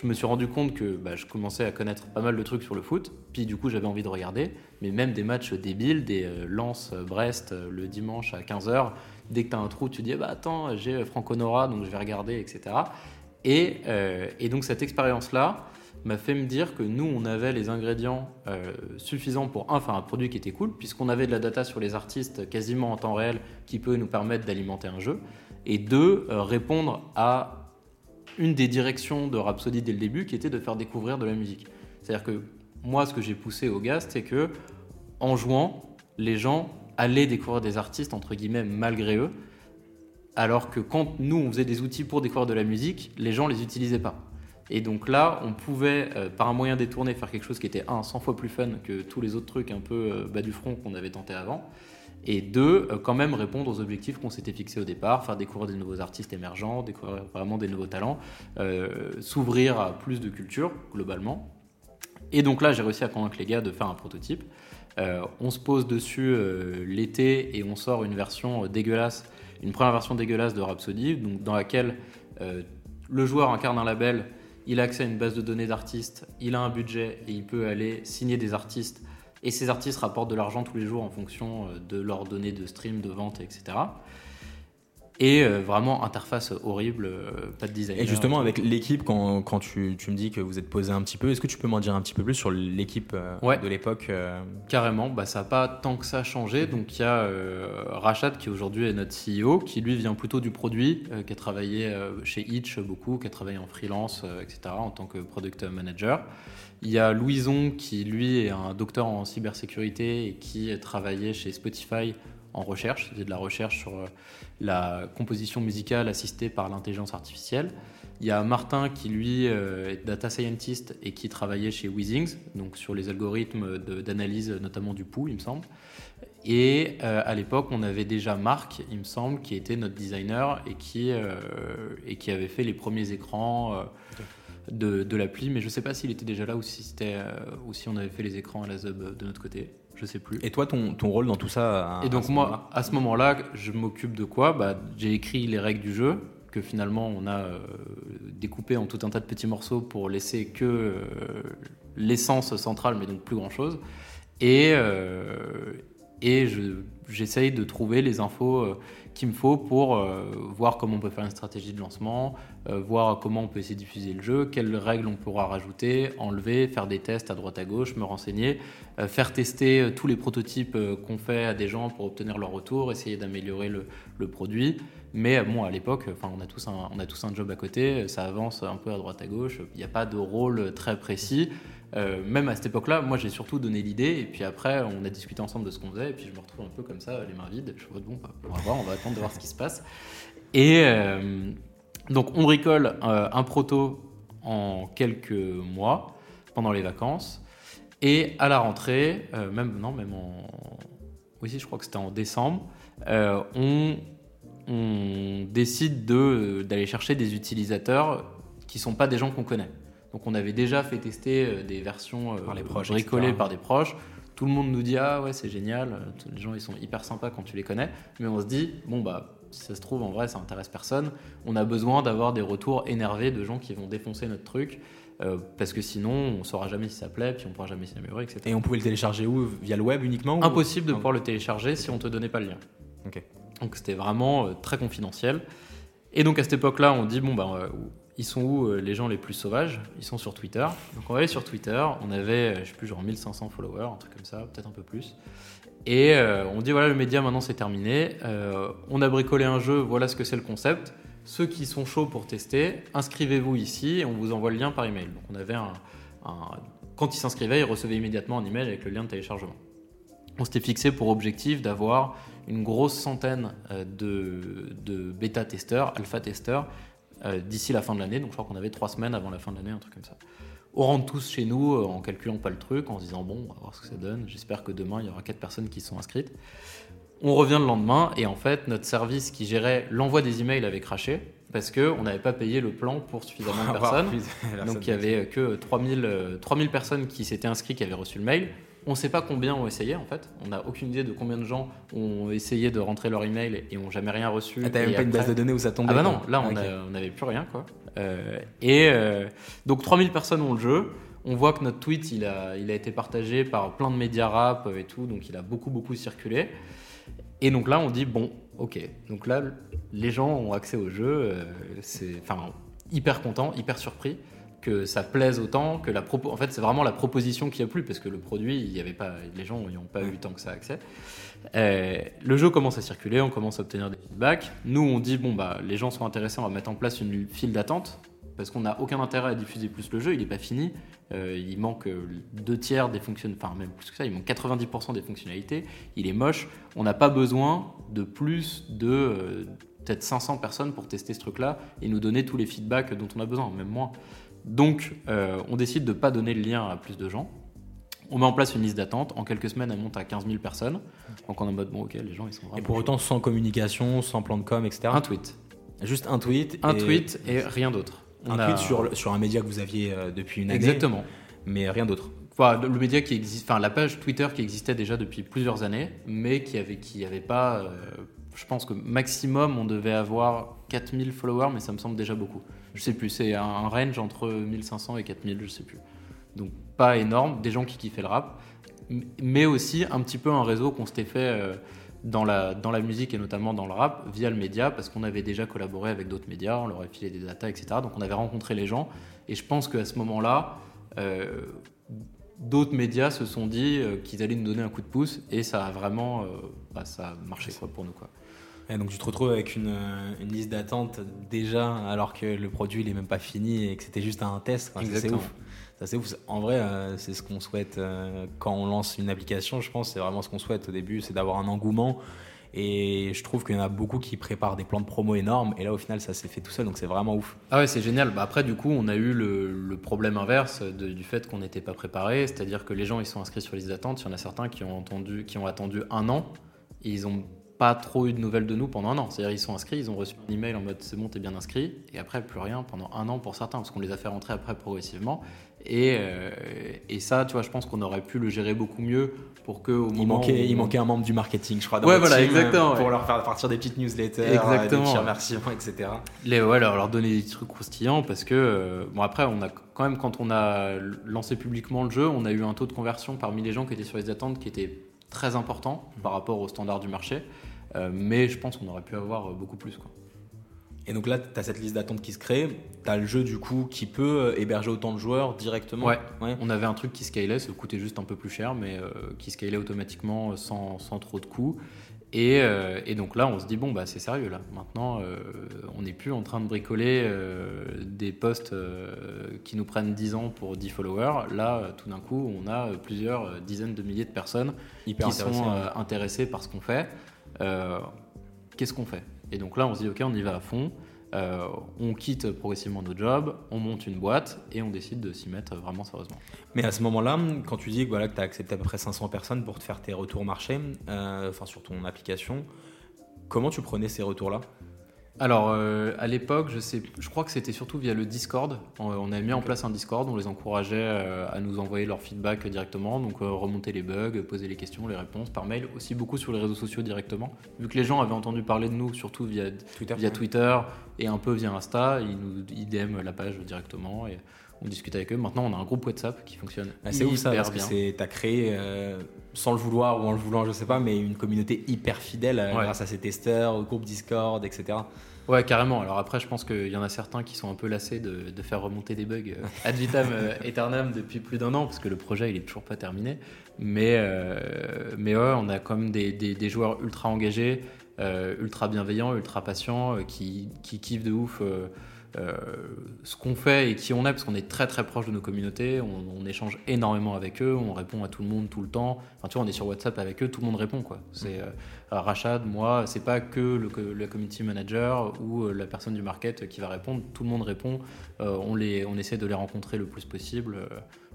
je me suis rendu compte que bah, je commençais à connaître pas mal de trucs sur le foot. Puis du coup, j'avais envie de regarder. Mais même des matchs débiles, des euh, Lens-Brest euh, le dimanche à 15h, dès que tu as un trou, tu dis, bah attends, j'ai Franco Nora, donc je vais regarder, etc. Et, euh, et donc cette expérience-là m'a fait me dire que nous, on avait les ingrédients euh, suffisants pour, un, faire un produit qui était cool, puisqu'on avait de la data sur les artistes quasiment en temps réel qui peut nous permettre d'alimenter un jeu, et deux, euh, répondre à une des directions de Rhapsody dès le début, qui était de faire découvrir de la musique. C'est-à-dire que moi, ce que j'ai poussé au gars, c'est que en jouant, les gens allaient découvrir des artistes, entre guillemets, malgré eux, alors que quand nous, on faisait des outils pour découvrir de la musique, les gens les utilisaient pas. Et donc là, on pouvait, euh, par un moyen détourné, faire quelque chose qui était, un, 100 fois plus fun que tous les autres trucs un peu euh, bas du front qu'on avait tenté avant. Et deux, euh, quand même répondre aux objectifs qu'on s'était fixés au départ, faire découvrir des nouveaux artistes émergents, découvrir vraiment des nouveaux talents, euh, s'ouvrir à plus de culture, globalement. Et donc là, j'ai réussi à convaincre les gars de faire un prototype. Euh, on se pose dessus l'été et on sort une version dégueulasse, une première version dégueulasse de Rhapsody, donc dans laquelle le joueur incarne un label, il a accès à une base de données d'artistes, il a un budget et il peut aller signer des artistes. Et ces artistes rapportent de l'argent tous les jours en fonction euh, de leurs données de stream, de vente, etc. Et euh, vraiment, interface horrible, euh, pas de design. Et justement, avec l'équipe, quand, quand tu, tu me dis que vous êtes posé un petit peu, est-ce que tu peux m'en dire un petit peu plus sur l'équipe euh, Ouais. de l'époque Carrément, bah, ça n'a pas tant que ça changé. Donc il y a Rachat qui aujourd'hui est notre CEO, qui lui vient plutôt du produit, qui a travaillé chez Itch beaucoup, qui a travaillé en freelance, etc., en tant que product manager. Il y a Louison qui lui est un docteur en cybersécurité et qui a travaillé chez Spotify en recherche, c'était de la recherche sur euh, la composition musicale assistée par l'intelligence artificielle. Il y a Martin qui lui euh, est data scientist et qui travaillait chez Weezings, donc sur les algorithmes d'analyse notamment du pouls, il me semble. Et euh, à l'époque, on avait déjà Marc, il me semble, qui était notre designer et qui, et qui avait fait les premiers écrans de, de l'appli, mais je ne sais pas s'il était déjà là ou si, c'était, euh, ou si on avait fait les écrans à la Zub de notre côté, je sais plus. Et toi, ton, ton rôle dans tout ça à- Et donc moi, à ce moment-là, je m'occupe de quoi? Bah, J'ai écrit les règles du jeu, que finalement on a euh, découpé en tout un tas de petits morceaux pour laisser que euh, l'essence centrale, mais donc plus grand-chose. Et, euh, et je- j'essaye de trouver les infos euh, qu'il me faut pour euh, voir comment on peut faire une stratégie de lancement, euh, voir comment on peut essayer de diffuser le jeu, quelles règles on pourra rajouter, enlever, faire des tests à droite à gauche, me renseigner, faire tester tous les prototypes qu'on fait à des gens pour obtenir leur retour, essayer d'améliorer le, produit. Mais bon, à l'époque, on, a tous un- on a tous un job à côté, ça avance un peu à droite à gauche, il n'y a pas de rôle très précis. Euh, même à cette époque-là, moi j'ai surtout donné l'idée, et puis après on a discuté ensemble de ce qu'on faisait, et puis je me retrouve un peu comme ça, les mains vides. Je dis, bon, bah, on va voir, on va attendre de voir ce qui se passe. Et euh, donc on bricole euh, un proto en quelques mois, pendant les vacances, et à la rentrée, même, non, même en. Oui, si, je crois que c'était en décembre, on, décide de- d'aller chercher des utilisateurs qui sont pas des gens qu'on connaît. Donc on avait déjà fait tester euh, des versions euh, Par les proches, bricolées etc. par des proches. Tout le monde nous dit ah ouais c'est génial, euh, les gens ils sont hyper sympas quand tu les connais, mais on se dit bon bah si ça se trouve en vrai ça intéresse personne. On a besoin d'avoir des retours énervés de gens qui vont défoncer notre truc euh, parce que sinon on saura jamais si ça plaît, puis on pourra jamais s'améliorer, etc. Et on pouvait le télécharger où? Via le web uniquement ou- Impossible de pouvoir le télécharger si on te donnait pas le lien. Donc c'était vraiment euh, très confidentiel. Et donc à cette époque-là, on dit bon ben euh, ils sont où euh, les gens les plus sauvages? Ils sont sur Twitter. Donc on va aller sur Twitter. On avait, euh, je sais plus, genre 1500 followers, un truc comme ça, peut-être un peu plus. Et euh, on dit voilà le média maintenant c'est terminé. On a bricolé un jeu, voilà ce que c'est le concept. Ceux qui sont chauds pour tester, inscrivez-vous ici et on vous envoie le lien par email. Donc on avait un, quand ils s'inscrivaient, ils recevaient immédiatement un email avec le lien de téléchargement. On s'était fixé pour objectif d'avoir une grosse centaine de, de bêta-testeurs, alpha-testeurs, euh, d'ici la fin de l'année. Donc je crois qu'on avait trois semaines avant la fin de l'année, un truc comme ça. on rentre tous chez nous euh, en calculant pas le truc, en se disant bon, on va voir ce que ça donne. J'espère que demain il y aura quatre personnes qui sont inscrites. On revient le lendemain et en fait notre service qui gérait l'envoi des emails avait craché parce qu'on n'avait pas payé le plan pour suffisamment de personnes. Donc il y avait que 3000, 3000 personnes qui s'étaient inscrites qui avaient reçu le mail. On ne sait pas combien ont essayé en fait. On n'a aucune idée de combien de gens ont essayé de rentrer leur email et ont jamais rien reçu. Ah, t'avais même pas une base de données où ça tombait Ah bah non, là on n'avait plus rien quoi. Euh, et euh, donc 3000 personnes ont le jeu. On voit que notre tweet il a, il a été partagé par plein de médias rap et tout, donc il a beaucoup beaucoup circulé. Et donc là on dit bon, ok. Donc là les gens ont accès au jeu. euh, c'est enfin hyper content, hyper surpris que ça plaise autant que la propo. En fait, c'est vraiment la proposition qui a plu parce que le produit, il y avait pas, les gens n'y ont pas eu tant que ça accès. Euh, le jeu commence à circuler, on commence à obtenir des feedbacks. Nous, on dit bon bah les gens sont intéressés, on va mettre en place une file d'attente parce qu'on n'a aucun intérêt à diffuser plus le jeu. Il n'est pas fini. Euh, il manque euh, deux tiers des fonctionnalités, enfin même plus que ça, il manque 90% des fonctionnalités. Il est moche. On n'a pas besoin de plus de euh, peut-être 500 personnes pour tester ce truc-là et nous donner tous les feedbacks dont on a besoin, même moins. Donc, euh, on décide de ne pas donner le lien à plus de gens. On met en place une liste d'attente. En quelques semaines, elle monte à 15 000 personnes. Donc, on est en mode, bon, ok, les gens, ils sont vraiment. Et pour autant, sans communication, sans plan de com, etc. Un tweet. Juste un tweet. Un et- tweet et rien d'autre. Un a- tweet sur, un média que vous aviez euh, depuis une année. Exactement. Mais rien d'autre. Enfin, le média qui existe, enfin la page Twitter qui existait déjà depuis plusieurs années, mais qui avait, qui avait pas, euh, je pense que maximum on devait avoir 4000 followers, mais ça me semble déjà beaucoup. Je sais plus, c'est un, range entre 1500 et 4000, je sais plus. Donc pas énorme, des gens qui kiffaient le rap, mais aussi un petit peu un réseau qu'on s'était fait euh, dans la, dans la musique et notamment dans le rap via le média, parce qu'on avait déjà collaboré avec d'autres médias, on leur avait filé des datas, etc. Donc on avait rencontré les gens, et je pense qu'à ce moment-là, euh, d'autres médias se sont dit euh, qu'ils allaient nous donner un coup de pouce et ça a vraiment bah, ça a marché pour nous quoi. Et donc tu te retrouves avec une, euh, une liste d'attente déjà alors que le produit il est même pas fini et que c'était juste un test. Ça, C'est ouf. Ça c'est ouf. En vrai, euh, c'est ce qu'on souhaite euh, quand on lance une application. Je pense que c'est vraiment ce qu'on souhaite au début, c'est d'avoir un engouement. Et je trouve qu'il y en a beaucoup qui préparent des plans de promo énormes. Et là, au final, ça s'est fait tout seul, donc c'est vraiment ouf. Ah ouais c'est génial. Bah, après du coup on a eu le, le problème inverse de- du fait qu'on n'était pas préparé, c'est-à-dire que les gens ils sont inscrits sur liste d'attente, il y en a certains qui ont, entendu, qui ont attendu un an et ils ont pas trop eu de nouvelles de nous pendant un an. C'est-à-dire ils sont inscrits, ils ont reçu un email en mode c'est bon t'es bien inscrit et après plus rien pendant un an pour certains parce qu'on les a fait rentrer après progressivement et, euh, et ça tu vois je pense qu'on aurait pu le gérer beaucoup mieux pour que au Il moment manquait, où- il manquait un membre du marketing, je crois. dans Ouais, voilà, team, exactement, euh, Pour ouais. leur faire partir des petites newsletters, Exactement, euh, des petits remerciements, etc. Les, ouais, leur, leur donner des trucs croustillants parce que, euh, bon, après, on a quand même, quand on a lancé publiquement le jeu, on a eu un taux de conversion parmi les gens qui étaient sur les attentes qui était très important par rapport aux standards du marché. Euh, mais je pense qu'on aurait pu avoir euh, beaucoup plus. Quoi. Et donc là, tu as cette liste d'attente qui se crée. Tu as le jeu, du coup, qui peut euh, héberger autant de joueurs directement. Ouais. ouais. On avait un truc qui scalait, ça coûtait juste un peu plus cher, mais euh, qui scalait automatiquement sans, sans trop de coûts. Et, euh, et donc là, on se dit, bon, bah, c'est sérieux là. Maintenant, euh, on n'est plus en train de bricoler des posts qui nous prennent 10 ans pour 10 followers. Là, tout d'un coup, on a plusieurs dizaines de milliers de personnes Hyper qui sont intéressées par ce qu'on fait. Euh, Qu'est-ce qu'on fait? Et donc là, on se dit, ok, on y va à fond. Euh, on quitte progressivement nos jobs, on monte une boîte et on décide de s'y mettre vraiment sérieusement. Mais à ce moment-là, quand tu dis que, voilà, que tu as accepté à peu près 500 personnes pour te faire tes retours marché, euh, enfin sur ton application, comment tu prenais ces retours-là? Alors, euh, à l'époque, je, sais, je crois que c'était surtout via le Discord. On, on a mis en place un Discord, on les encourageait euh, à nous envoyer leur feedback directement, donc euh, remonter les bugs, poser les questions, les réponses par mail, aussi beaucoup sur les réseaux sociaux directement. Vu que les gens avaient entendu parler de nous, surtout via, Twitter via Twitter et un peu via Insta, ils nous ils DM la page directement et on discute avec eux. Maintenant, on a un groupe WhatsApp qui fonctionne Ah, c'est ouf ça, parce que bien. tu as créé, euh, sans le vouloir ou en le voulant, je sais pas, mais une communauté hyper fidèle euh, Ouais. grâce à ces testeurs, au groupe Discord, etc. Ouais, carrément. Alors après, je pense qu'il y en a certains qui sont un peu lassés de, de faire remonter des bugs euh, ad vitam aeternam depuis plus d'un an, parce que le projet, il est toujours pas terminé. Mais, euh, mais ouais, on a quand même des, des- des joueurs ultra engagés, euh, ultra bienveillants, ultra patients, qui, qui kiffent de ouf ce qu'on fait et qui on est, parce qu'on est très très proche de nos communautés, on, échange énormément avec eux, on répond à tout le monde tout le temps. Enfin, tu vois, on est sur WhatsApp avec eux, tout le monde répond quoi. C'est Rachad, moi, c'est pas que le, community manager ou la personne du market qui va répondre, tout le monde répond. on, les, on essaie de les rencontrer le plus possible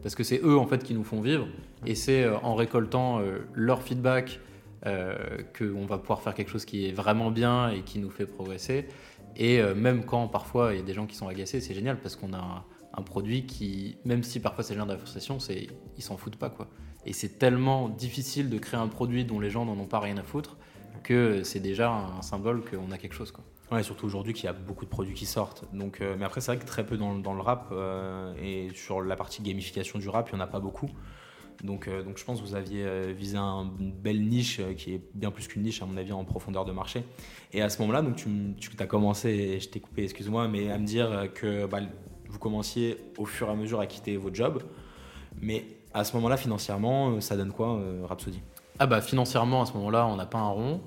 parce que c'est eux en fait qui nous font vivre et c'est en récoltant leur feedback euh, qu'on va pouvoir faire quelque chose qui est vraiment bien et qui nous fait progresser. Et euh, même quand parfois il y a des gens qui sont agacés, c'est génial parce qu'on a un, produit qui, même si parfois c'est le frustration, c'est, ils s'en foutent pas quoi. Et c'est tellement difficile de créer un produit dont les gens n'en ont pas rien à foutre que c'est déjà un symbole qu'on a quelque chose quoi. Ouais, surtout aujourd'hui qu'il y a beaucoup de produits qui sortent. Donc, euh, mais après, c'est vrai que très peu dans, le rap et sur la partie gamification du rap, il n'y en a pas beaucoup. Donc, euh, donc je pense que vous aviez euh, visé une belle niche euh, qui est bien plus qu'une niche, à mon avis, en profondeur de marché. Et à ce moment-là, tu, as commencé, je t'ai coupé, excuse-moi, mais à me dire que bah, vous commenciez au fur et à mesure à quitter votre job. Mais à ce moment-là, financièrement, ça donne quoi, Rhapsody? Ah bah financièrement à ce moment-là on n'a pas un rond.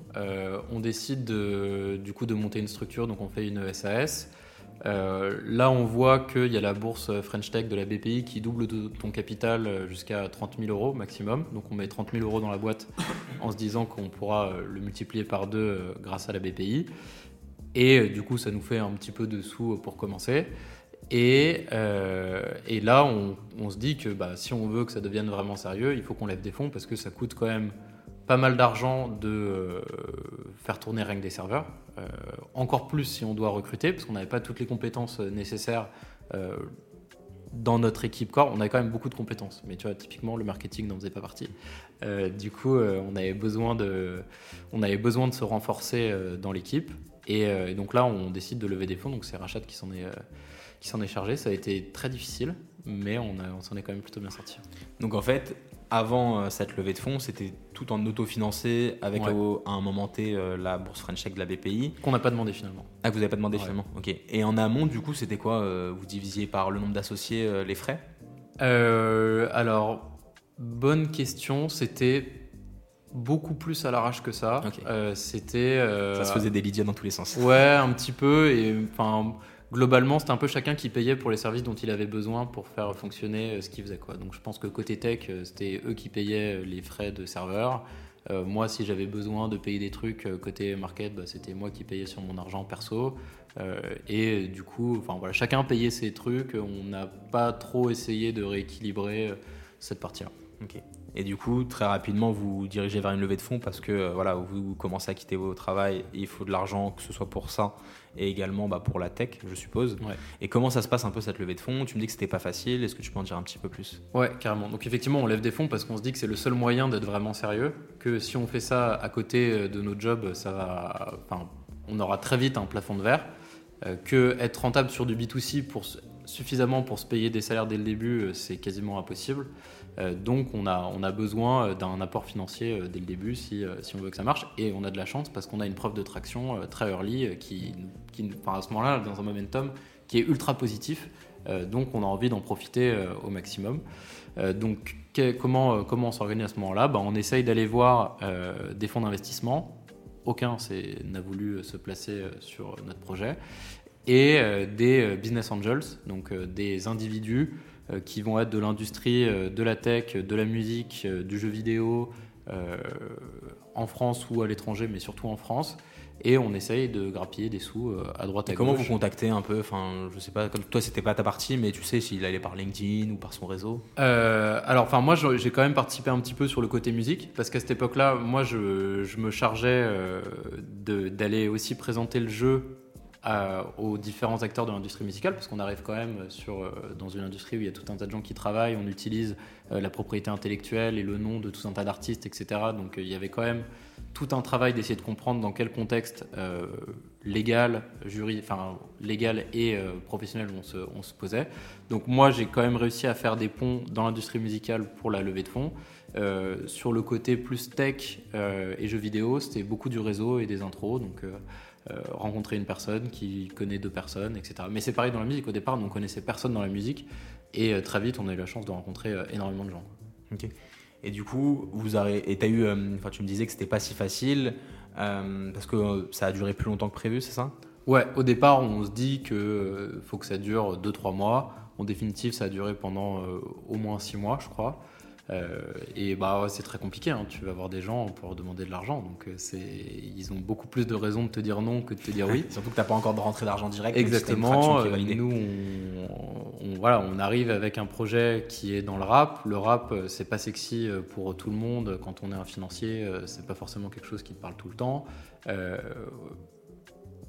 on décide de, du coup de monter une structure, donc on fait une SAS. Euh, là, on voit qu'il y a la bourse French Tech de la BPI qui double ton capital euh, jusqu'à 30 000 euros maximum. Donc, on met 30 000 euros dans la boîte en se disant qu'on pourra euh, le multiplier par deux grâce à la BPI. Et du coup, ça nous fait un petit peu de sous pour commencer. Et, là, on, on, se dit que bah, si on veut que ça devienne vraiment sérieux, il faut qu'on lève des fonds parce que ça coûte quand même pas mal d'argent de euh, faire tourner rien que des serveurs. Euh, encore plus si on doit recruter, parce qu'on n'avait pas toutes les compétences euh, nécessaires dans notre équipe corps. On avait quand même beaucoup de compétences, mais tu vois, typiquement, le marketing n'en faisait pas partie. du coup, on, avait besoin de, on avait besoin de se renforcer dans l'équipe. Et, donc là, on décide de lever des fonds. Donc c'est Rachat qui s'en est, qui s'en est chargé. Ça a été très difficile, mais on, on s'en est quand même plutôt bien sorti. Donc en fait, avant euh, cette levée de fonds, c'était tout en autofinancé avec à un moment T euh, la bourse French Tech de la BPI. Qu'on n'a pas demandé finalement. Ah, que vous n'avez pas demandé finalement Ok. Et en amont, du coup, c'était quoi euh, Vous divisiez par le nombre d'associés les frais? Alors, bonne question. C'était beaucoup plus à l'arrache que ça. c'était. ça se faisait des lydias dans tous les sens. Ouais, un petit peu. Et enfin globalement, c'était un peu chacun qui payait pour les services dont il avait besoin pour faire fonctionner euh, ce qu'il faisait. Quoi. Donc je pense que côté tech, euh, c'était eux qui payaient euh, les frais de serveur. moi, si j'avais besoin de payer des trucs côté market, bah, c'était moi qui payais sur mon argent perso. et du coup, enfin voilà, chacun payait ses trucs. On n'a pas trop essayé de rééquilibrer cette partie-là. Et du coup, très rapidement, vous dirigez vers une levée de fonds parce que voilà, vous commencez à quitter vos travail, il faut de l'argent, que ce soit pour ça et également bah, pour la tech, je suppose. Et comment ça se passe un peu cette levée de fonds? Tu me dis que c'était pas facile, est-ce que tu peux en dire un petit peu plus? Ouais, carrément. Donc effectivement, on lève des fonds parce qu'on se dit que c'est le seul moyen d'être vraiment sérieux, que si on fait ça à côté euh, de nos jobs, ça va, enfin, on aura très vite un plafond de verre. Euh, que être rentable sur du B2C pour, suffisamment pour se payer des salaires dès le début, euh, c'est quasiment impossible. Euh, donc on a, besoin euh, d'un apport financier euh, dès le début si, on veut que ça marche. Et on a de la chance parce qu'on a une preuve de traction très early qui, qui à ce moment-là, dans un momentum qui est ultra positif. donc on a envie d'en profiter au maximum. donc comment, comment on s'organise à ce moment-là? Bah, On essaye d'aller voir des fonds d'investissement. Aucun n'a voulu se placer sur notre projet. Et des business angels, donc des individus qui vont être de l'industrie euh, de la tech, de la musique, euh, du jeu vidéo, en France ou à l'étranger, mais surtout en France et on essaye de grappiller des sous à droite et à comment gauche. Comment vous contactez un peu Enfin, je sais pas, comme toi c'était pas ta partie, mais tu sais s'il allait par LinkedIn ou par son réseau? Alors, enfin moi j'ai quand même participé un petit peu sur le côté musique parce qu'à cette époque-là, moi je, je, me chargeais d'aller aussi présenter le jeu aux différents acteurs de l'industrie musicale, parce qu'on arrive quand même sur, euh, dans une industrie où il y a tout un tas de gens qui travaillent, on utilise euh, la propriété intellectuelle et le nom de tout un tas d'artistes, etc. Donc euh, il y avait quand même tout un travail d'essayer de comprendre dans quel contexte légal, jury, enfin, légal et professionnel on se, posait. Donc moi j'ai quand même réussi à faire des ponts dans l'industrie musicale pour la levée de fonds. sur le côté plus tech et jeux vidéo, c'était beaucoup du réseau et des intros. Donc rencontrer une personne qui connaît deux personnes, etc. Mais c'est pareil dans la musique. Au départ, on connaissait personne dans la musique. Et euh, très vite, on a eu la chance de rencontrer euh, énormément de gens. Ok. Et du coup, vous avez, et as eu, enfin, tu me disais que c'était pas si facile parce que ça a duré plus longtemps que prévu, c'est ça? Ouais, au départ, on se dit que faut que ça dure 2-3 mois. En définitive, ça a duré pendant au moins 6 mois, je crois. Euh, et bah c'est très compliqué. Hein. Tu vas voir des gens pour leur demander de l'argent, donc euh, c'est ils ont beaucoup plus de raisons de te dire non que de te dire oui. Surtout que t'as pas encore de rentrée d'argent direct. Exactement. Euh, nous, on, voilà, on arrive avec un projet qui est dans le rap. Le rap, c'est pas sexy pour tout le monde. Quand on est un financier, c'est pas forcément quelque chose qui te parle tout le temps.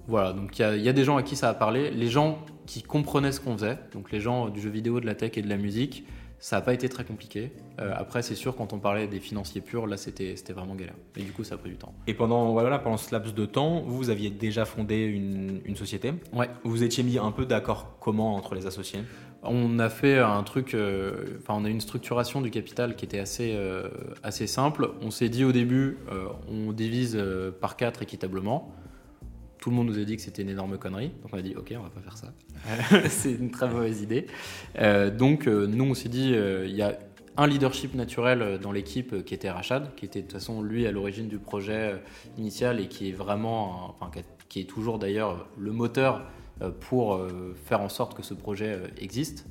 Voilà, donc il y, y, a des gens à qui ça a parlé, les gens qui comprenaient ce qu'on faisait, donc les gens du jeu vidéo, de la tech et de la musique, ça n'a pas été très compliqué. Euh, après, c'est sûr, quand on parlait des financiers purs, là, c'était vraiment galère. Et du coup, ça a pris du temps. Et pendant, voilà, pendant ce laps de temps, vous aviez déjà fondé une, une société? Ouais. Vous étiez mis un peu d'accord comment entre les associés? On a fait un truc, euh, enfin, on a une structuration du capital qui était assez, euh, assez simple. On s'est dit au début, on divise par quatre équitablement. Tout le monde nous a dit que c'était une énorme connerie. Donc on a dit, ok, on va pas faire ça. c'est une très mauvaise idée. Euh, donc euh, nous, on s'est dit, euh, il y a un leadership naturel dans l'équipe qui était Rachad, qui était de toute façon lui à l'origine du projet initial et qui est vraiment, enfin, qui est toujours d'ailleurs le moteur pour faire en sorte que ce projet existe,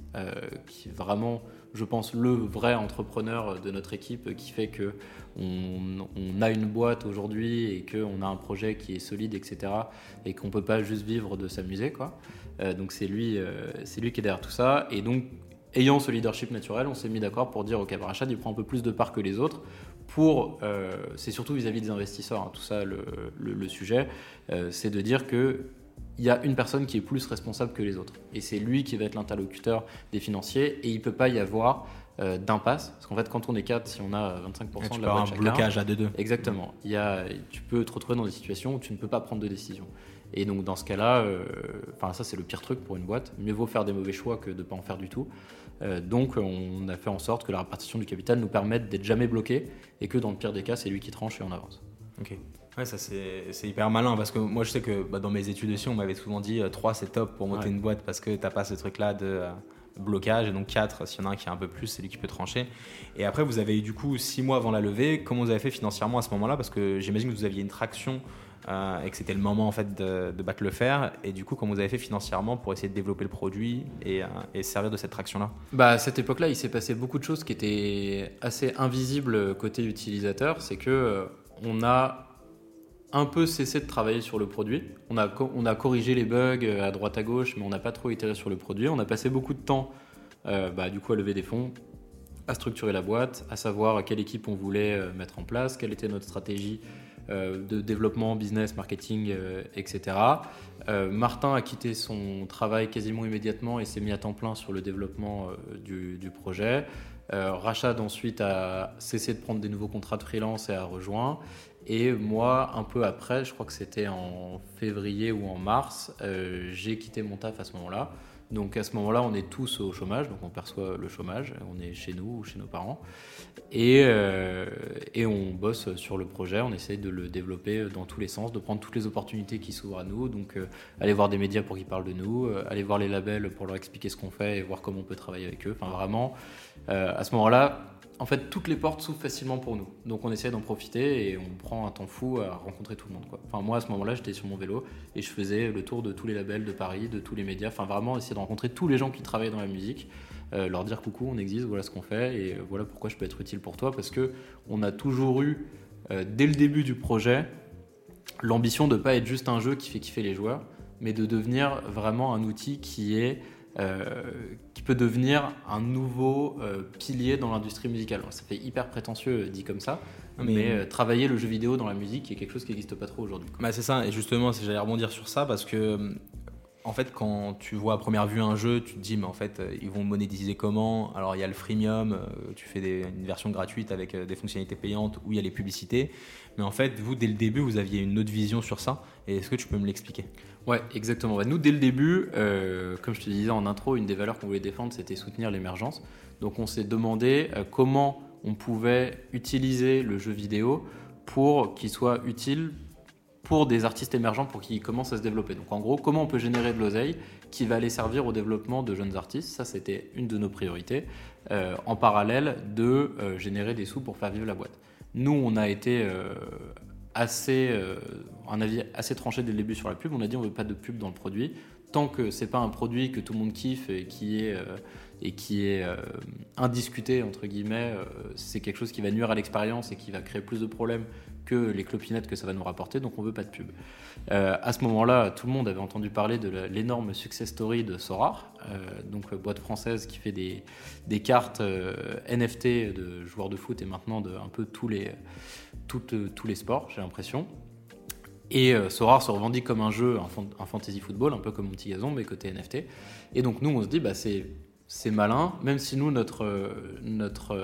qui est vraiment je pense, le vrai entrepreneur de notre équipe qui fait que on, a une boîte aujourd'hui et qu'on a un projet qui est solide, etc. Et qu'on peut pas juste vivre de s'amuser, quoi. Euh, donc c'est lui, euh, c'est lui qui est derrière tout ça. Et donc, ayant ce leadership naturel, on s'est mis d'accord pour dire, ok, Rachad, il prend un peu plus de part que les autres. Pour, euh, c'est surtout vis-à-vis des investisseurs, hein, tout ça, le, le sujet, c'est de dire que il y a une personne qui est plus responsable que les autres. Et c'est lui qui va être l'interlocuteur des financiers et il ne peut pas y avoir euh, d'impasse. Parce qu'en fait, quand on est 4, si on a 25% de la boîte un blocage à 2-2. Exactement. Il y a, tu peux te retrouver dans des situations où tu ne peux pas prendre de décision. Et donc dans ce cas-là, euh, ça c'est le pire truc pour une boîte. Mieux vaut faire des mauvais choix que de ne pas en faire du tout. Euh, donc on a fait en sorte que la répartition du capital nous permette d'être jamais bloqué et que dans le pire des cas, c'est lui qui tranche et on avance. Ok. Ouais, ça c'est hyper malin parce que moi je sais que bah, dans mes études aussi, on m'avait souvent dit 3 euh, c'est top pour monter une boîte parce que t'as pas ce truc là de blocage et donc 4 s'il y en a un qui est un peu plus, c'est lui qui peut trancher. Et après, vous avez eu du coup 6 mois avant la levée. Comment vous avez fait financièrement à ce moment-là? Parce que j'imagine que vous aviez une traction euh, et que c'était le moment en fait de, battre le fer. Et du coup, comment vous avez fait financièrement pour essayer de développer le produit et, et servir de cette traction-là? Bah, À cette époque-là, il s'est passé beaucoup de choses qui étaient assez invisibles côté utilisateur. C'est que on a un peu cessé de travailler sur le produit. On a, corrigé les bugs euh, à droite à gauche, mais on n'a pas trop itéré sur le produit. On a passé beaucoup de temps, euh, bah, du coup, à lever des fonds, à structurer la boîte, à savoir quelle équipe on voulait euh, mettre en place, quelle était notre stratégie de développement, business, marketing, etc. Martin a quitté son travail quasiment immédiatement et s'est mis à temps plein sur le développement du, du, projet. Rachad ensuite a cessé de prendre des nouveaux contrats de freelance et a rejoint. Et moi, un peu après, je crois que c'était en février ou en mars, euh, j'ai quitté mon taf à ce moment-là. Donc à ce moment-là, on est tous au chômage, donc on perçoit le chômage, on est chez nous ou chez nos parents. Et, euh, et on bosse sur le projet, on essaye de le développer dans tous les sens, de prendre toutes les opportunités qui s'ouvrent à nous. Donc euh, aller voir des médias pour qu'ils parlent de nous, aller voir les labels pour leur expliquer ce qu'on fait et voir comment on peut travailler avec eux. Enfin vraiment, à ce moment-là, en fait, toutes les portes s'ouvrent facilement pour nous. Donc on essaie d'en profiter et on prend un temps fou à rencontrer tout le monde. Enfin, moi, à ce moment-là, j'étais sur mon vélo et je faisais le tour de tous les labels de Paris, de tous les médias. Enfin, vraiment, essayer de rencontrer tous les gens qui travaillent dans la musique, euh, leur dire coucou, on existe, voilà ce qu'on fait et voilà pourquoi je peux être utile pour toi. Parce que on a toujours eu, euh, dès le début du projet, l'ambition de ne pas être juste un jeu qui fait kiffer les joueurs, mais de devenir vraiment un outil qui est qui peut devenir un nouveau euh, pilier dans l'industrie musicale. ça fait hyper prétentieux euh, dit comme ça, mais, travailler le jeu vidéo dans la musique est quelque chose qui n'existe pas trop aujourd'hui. Bah c'est ça, et justement, j'allais rebondir sur ça parce que en fait, quand tu vois à première vue un jeu, tu te dis, mais en fait, ils vont monétiser comment? Alors, il y a le freemium, tu fais une version gratuite avec des fonctionnalités payantes où il y a les publicités. Mais en fait, vous, dès le début, vous aviez une autre vision sur ça. Et est-ce que tu peux me l'expliquer? Ouais, exactement. Nous, dès le début, euh, comme je te disais en intro, une des valeurs qu'on voulait défendre, c'était soutenir l'émergence. Donc on s'est demandé euh, comment on pouvait utiliser le jeu vidéo pour qu'il soit utile pour des artistes émergents pour qu'ils commencent à se développer. Donc en gros, comment on peut générer de l'oseille qui va aller servir au développement de jeunes artistes? Ça, c'était une de nos priorités, euh, en parallèle de générer des sous pour faire vivre la boîte. Nous, on a été assez, un avis assez tranché dès le début sur la pub. On a dit on veut pas de pub dans le produit tant que c'est pas un produit que tout le monde kiffe et qui est et qui est indiscuté entre guillemets, c'est quelque chose qui va nuire à l'expérience et qui va créer plus de problèmes que les clopinettes que ça va nous rapporter, donc on veut pas de pub. Euh, à ce moment-là, tout le monde avait entendu parler de l'énorme success story de Sorar, euh, donc euh, boîte française qui fait des, cartes NFT de joueurs de foot et maintenant de un peu tous les, tous les sports, j'ai l'impression. Et Sorar se revendique comme un jeu, un, un, fantasy football, un peu comme mon petit gazon, mais côté NFT. Et donc nous, on se dit, bah, c'est c'est malin, même si nous, notre, notre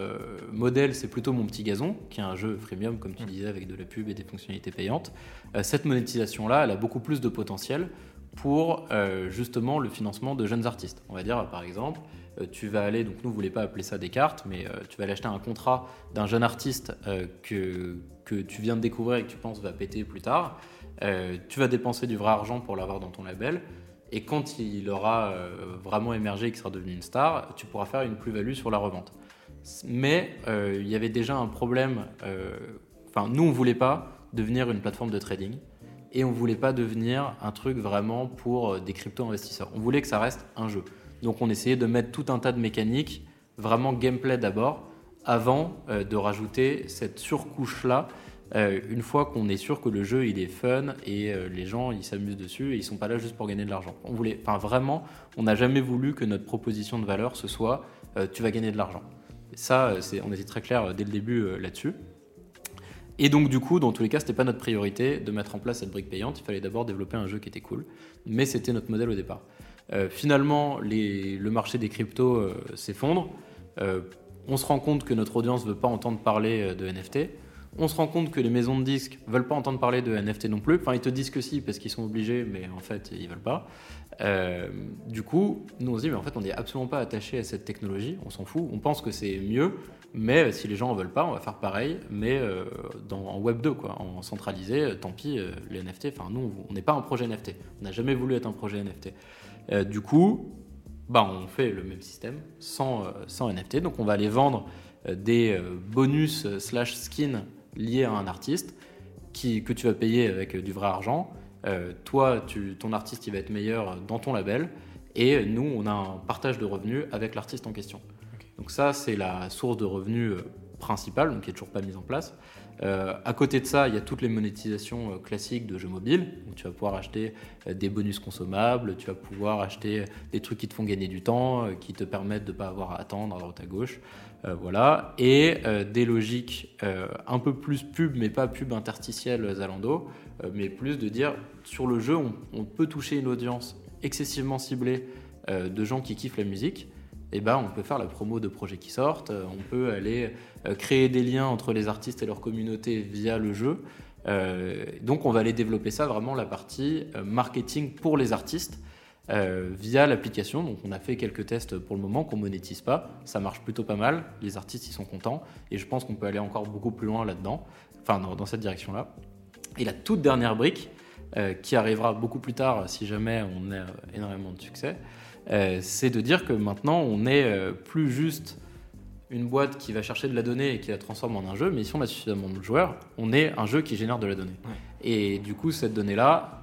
modèle, c'est plutôt Mon Petit Gazon, qui est un jeu freemium, comme tu mm. disais, avec de la pub et des fonctionnalités payantes. Euh, cette monétisation-là, elle a beaucoup plus de potentiel pour euh, justement le financement de jeunes artistes. On va dire, par exemple, euh, tu vas aller, donc nous, ne voulons pas appeler ça des cartes, mais tu vas aller acheter un contrat d'un jeune artiste que, que tu viens de découvrir et que tu penses va péter plus tard. tu vas dépenser du vrai argent pour l'avoir dans ton label et quand il aura euh, vraiment émergé et qu'il sera devenu une star, tu pourras faire une plus-value sur la revente. Mais euh, il y avait déjà un problème. Euh, enfin, nous, on ne voulait pas devenir une plateforme de trading et on ne voulait pas devenir un truc vraiment pour des crypto-investisseurs. On voulait que ça reste un jeu. Donc, on essayait de mettre tout un tas de mécaniques, vraiment gameplay d'abord, avant de rajouter cette surcouche-là euh, une fois qu'on est sûr que le jeu il est fun et euh, les gens ils s'amusent dessus et ils sont pas là juste pour gagner de l'argent. On voulait, enfin vraiment, on n'a jamais voulu que notre proposition de valeur ce soit euh, tu vas gagner de l'argent. Ça, c'est, on était très clair dès le début là-dessus. Et donc du coup, dans tous les cas, c'était pas notre priorité de mettre en place cette brique payante. Il fallait d'abord développer un jeu qui était cool, mais c'était notre modèle au départ. finalement, le marché des cryptos s'effondre. on se rend compte que notre audience veut pas entendre parler de NFT on se rend compte que les maisons de disques veulent pas entendre parler de NFT non plus. Enfin, ils te disent que si parce qu'ils sont obligés, mais en fait, ils veulent pas. Euh, du coup, nous on se dit, mais en fait, on n'est absolument pas attaché à cette technologie. On s'en fout. On pense que c'est mieux, mais si les gens en veulent pas, on va faire pareil, mais euh, en Web 2, quoi, en centralisé. Euh, tant pis, les NFT. Enfin, nous, on n'est pas un projet NFT. On n'a jamais voulu être un projet NFT. du coup, bah, on fait le même système sans, sans NFT. Donc, on va aller vendre des bonus slash skins lié à un artiste qui, que tu vas payer avec du vrai argent. Euh, toi, tu, ton artiste, il va être meilleur dans ton label. Et nous, on a un partage de revenus avec l'artiste en question. Donc ça, c'est la source de revenus euh, principale, donc qui n'est toujours pas mise en place. Euh, à côté de ça, il y a toutes les monétisations classiques de jeux mobiles. tu vas pouvoir acheter des bonus consommables, tu vas pouvoir acheter des trucs qui te font gagner du temps, qui te permettent de ne pas avoir à attendre à droite à gauche. Euh, voilà, et euh, des logiques euh, un peu plus pub, mais pas pub interstitielle Zalando, mais plus de dire sur le jeu, on, peut toucher une audience excessivement ciblée de gens qui kiffent la musique. Et ben, on peut faire la promo de projets qui sortent, on peut aller créer des liens entre les artistes et leur communauté via le jeu. donc on va aller développer ça vraiment la partie marketing pour les artistes euh, via l'application. Donc on a fait quelques tests pour le moment qu'on monétise pas. Ça marche plutôt pas mal. Les artistes ils sont contents et je pense qu'on peut aller encore beaucoup plus loin là-dedans, enfin dans, cette direction-là. Et la toute dernière brique euh, qui arrivera beaucoup plus tard si jamais on a énormément de succès, euh, c'est de dire que maintenant on n'est plus juste une boîte qui va chercher de la donnée et qui la transforme en un jeu, mais si on a suffisamment de joueurs, on est un jeu qui génère de la donnée. Et du coup, cette donnée-là,